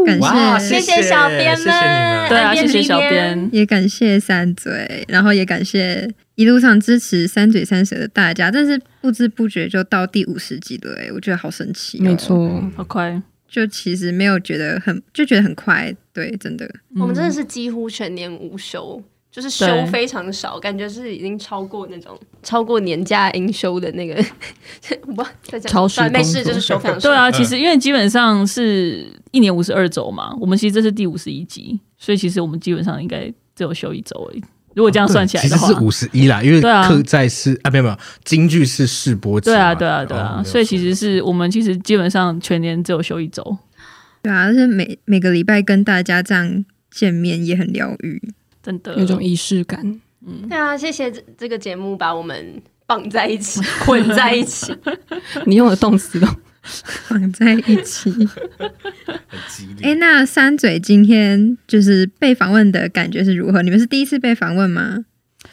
感谢谢谢小编们，对啊，谢谢小编，也感谢三嘴，然后也感谢一路上支持三嘴三舌的大家。但是不知不觉就到第五十集了，哎，我觉得好神奇，没错，好快。就其实没有觉得很，就觉得很快，对，真的，嗯、我们真的是几乎全年无休。就是休非常少，感觉是已经超过那种超过年假应休的那个，不在讲超时没事，就是休非常少。对啊，其实因为基本上是一年五十二周嘛，我们其实这是第五十一集，所以其实我们基本上应该只有休一周而已。如果这样算起来的话，其实是五十一啦，因为客在是啊，没有没有，京剧是试播集，对啊，对啊，对啊，所以其实是我们其实基本上全年只有休一周。对啊，而且每每个礼拜跟大家这样见面也很疗愈。真的。有种仪式感，嗯，对啊，谢谢这这个节目把我们绑在一起，混在一起。你用的动词都绑在一起，哎、欸，那三嘴今天就是被访问的感觉是如何？你们是第一次被访问吗？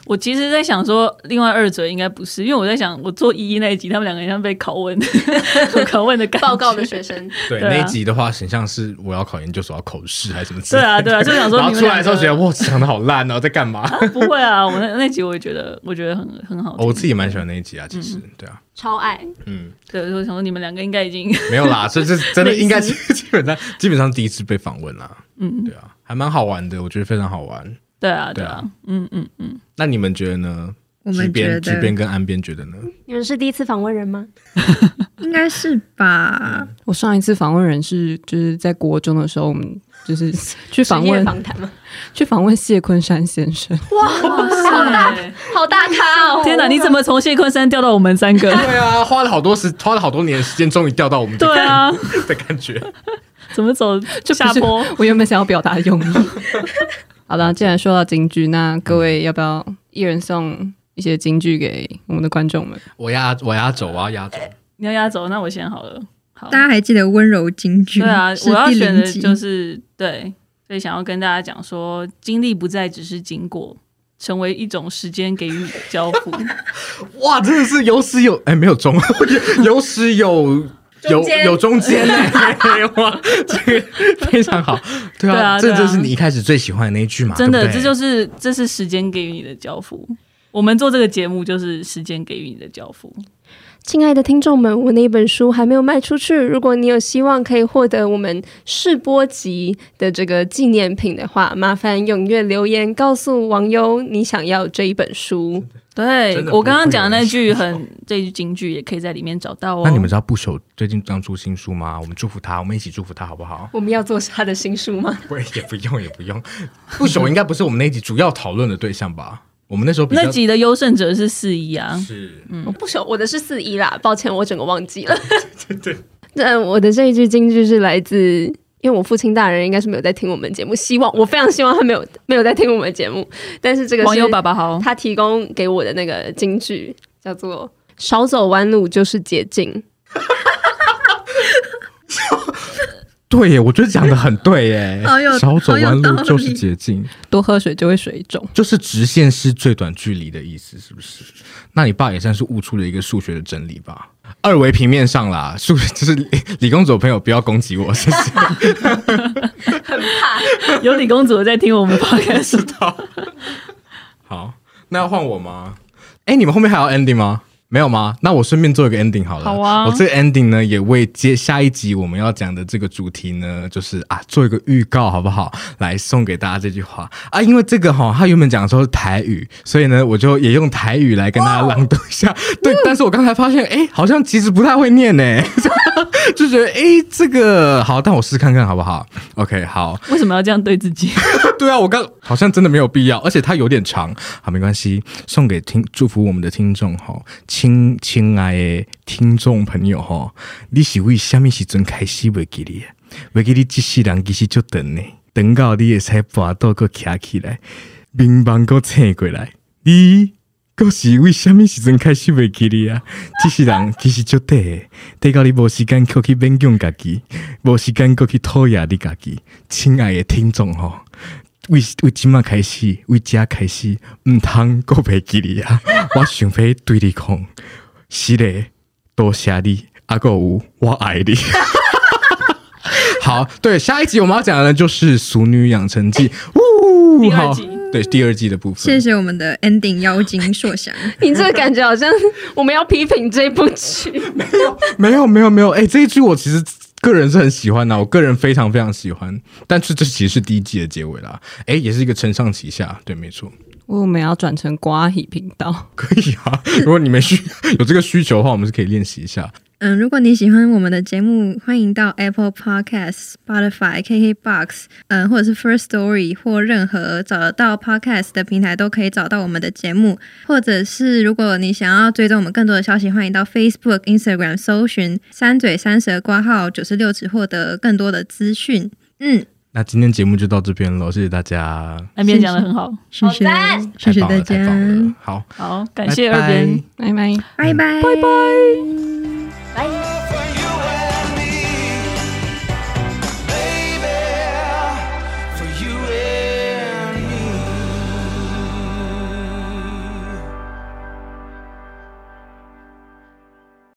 我其实，在想说，另外二嘴应该不是，因为我在想，我做一一那一集，他们两个人像被拷问，拷问的感觉报告的学生。对，那一集的话，很像是我要考研究所要口试还是什么？对啊，对啊，就想说，然后出来的时候觉得哇，讲的好烂哦，在干嘛、啊？不会啊，我那那集我也觉得，我觉得很很好、哦。我自己也蛮喜欢那一集啊，其实，嗯、对啊，超爱。嗯，对，我想说，你们两个应该已经没有啦，这这真的应该基本上基本上第一次被访问啦。嗯，对啊，还蛮好玩的，我觉得非常好玩。对啊，对啊，嗯嗯嗯。那你们觉得呢？我们觉得，局边跟岸边觉得呢？你们是第一次访问人吗？应该是吧。我上一次访问人是就是在国中的时候，我们就是 去访问访谈嘛，去访问谢坤山先生。哇，好大，好大咖哦！天哪，你怎么从谢坤山调到我们三个？对啊，花了好多时，花了好多年时间，终于调到我们。对啊，的感觉。怎么走就下坡？我原本想要表达的用意。好了，既然说到京剧，那各位要不要一人送一些京剧给我们的观众们？我压我压轴，我要压轴。你要压轴，那我先好了。好，大家还记得温柔金句？对啊，我要选的就是对，所以想要跟大家讲说，经历不再只是经过，成为一种时间给予你的交付。哇，真的是有始有哎，没有终，有始有。有有中间呢，哇，这个非常好，对啊，这就是你一开始最喜欢的那一句嘛，真的，这就是这是时间给予你的交付。我们做这个节目就是时间给予你的交付。亲爱的听众们，我那本书还没有卖出去，如果你有希望可以获得我们试播集的这个纪念品的话，麻烦踊跃留言告诉网友你想要这一本书。对我刚刚讲的那句很这句金句，也可以在里面找到哦。那你们知道不朽最近刚出新书吗？我们祝福他，我们一起祝福他好不好？我们要做他的新书吗？不，也不用，也不用。不朽应该不是我们那一集主要讨论的对象吧？我们那时候那集的优胜者是四一啊，是。我不熟，我的是四一啦，抱歉，我整个忘记了。对。对，那我的这一句京剧是来自，因为我父亲大人应该是没有在听我们节目，希望我非常希望他没有 没有在听我们节目，但是这个是网友爸爸好，他提供给我的那个京剧叫做“少走弯路就是捷径 对耶，我觉得讲的很对耶，少走弯路就是捷径，多喝水就会水肿。就是直线是最短距离的意思，是不是？那你爸也算是悟出了一个数学的真理吧？二维平面上啦，数 就是理理工组的朋友不要攻击我，谢谢。很怕有李公主在听我们 podcast，好，那要换我吗？哎，你们后面还要 ending 吗？没有吗？那我顺便做一个 ending 好了。好啊我这个 ending 呢，也为接下一集我们要讲的这个主题呢，就是啊，做一个预告，好不好？来送给大家这句话啊，因为这个哈、哦，他原本讲的时候是台语，所以呢，我就也用台语来跟大家朗读一下。对，但是我刚才发现，哎，好像其实不太会念呢，就觉得哎，这个好，但我试看看好不好？OK，好。为什么要这样对自己？对啊，我刚好像真的没有必要，而且它有点长。好，没关系，送给听祝福我们的听众哈，亲亲爱的听众朋友哈，你是为什么时阵开始袂记你？袂记你一世人其实就等呢，等到你会使跋倒个徛起来，明白个醒过来，你个是为什么时阵开始袂记你啊？一世人其实就得，等到你无时间去去勉强家己，无时间去去讨厌你家己，亲爱的听众吼。为为今麦开始，为遮开始，毋通阁袂记你啊！我想要对你讲，是嘞，多谢你，阿个有我爱你。好，对，下一集我们要讲的，就是《俗女养成记》呜。第二季好，对，第二季的部分。谢谢我们的 ending 妖精硕翔。你这个感觉好像我们要批评这部剧。没有，没有，没有没有。哎、欸，这一句我其实个人是很喜欢的，我个人非常非常喜欢。但是这其实是第一季的结尾啦。哎、欸，也是一个承上启下，对，没错。我们要转成瓜喜频道，可以啊。如果你们需 有这个需求的话，我们是可以练习一下。嗯，如果你喜欢我们的节目，欢迎到 Apple Podcast、Spotify、KKBox，嗯，或者是 First Story 或任何找得到 Podcast 的平台都可以找到我们的节目。或者是如果你想要追踪我们更多的消息，欢迎到 Facebook、Instagram 搜寻“三嘴三舌挂号九十六尺”获得更多的资讯。嗯，那今天节目就到这边了，谢谢大家。那边讲的很好，谢谢，谢谢大家，好，好，感谢二边，拜拜，拜拜，拜拜。欢迎。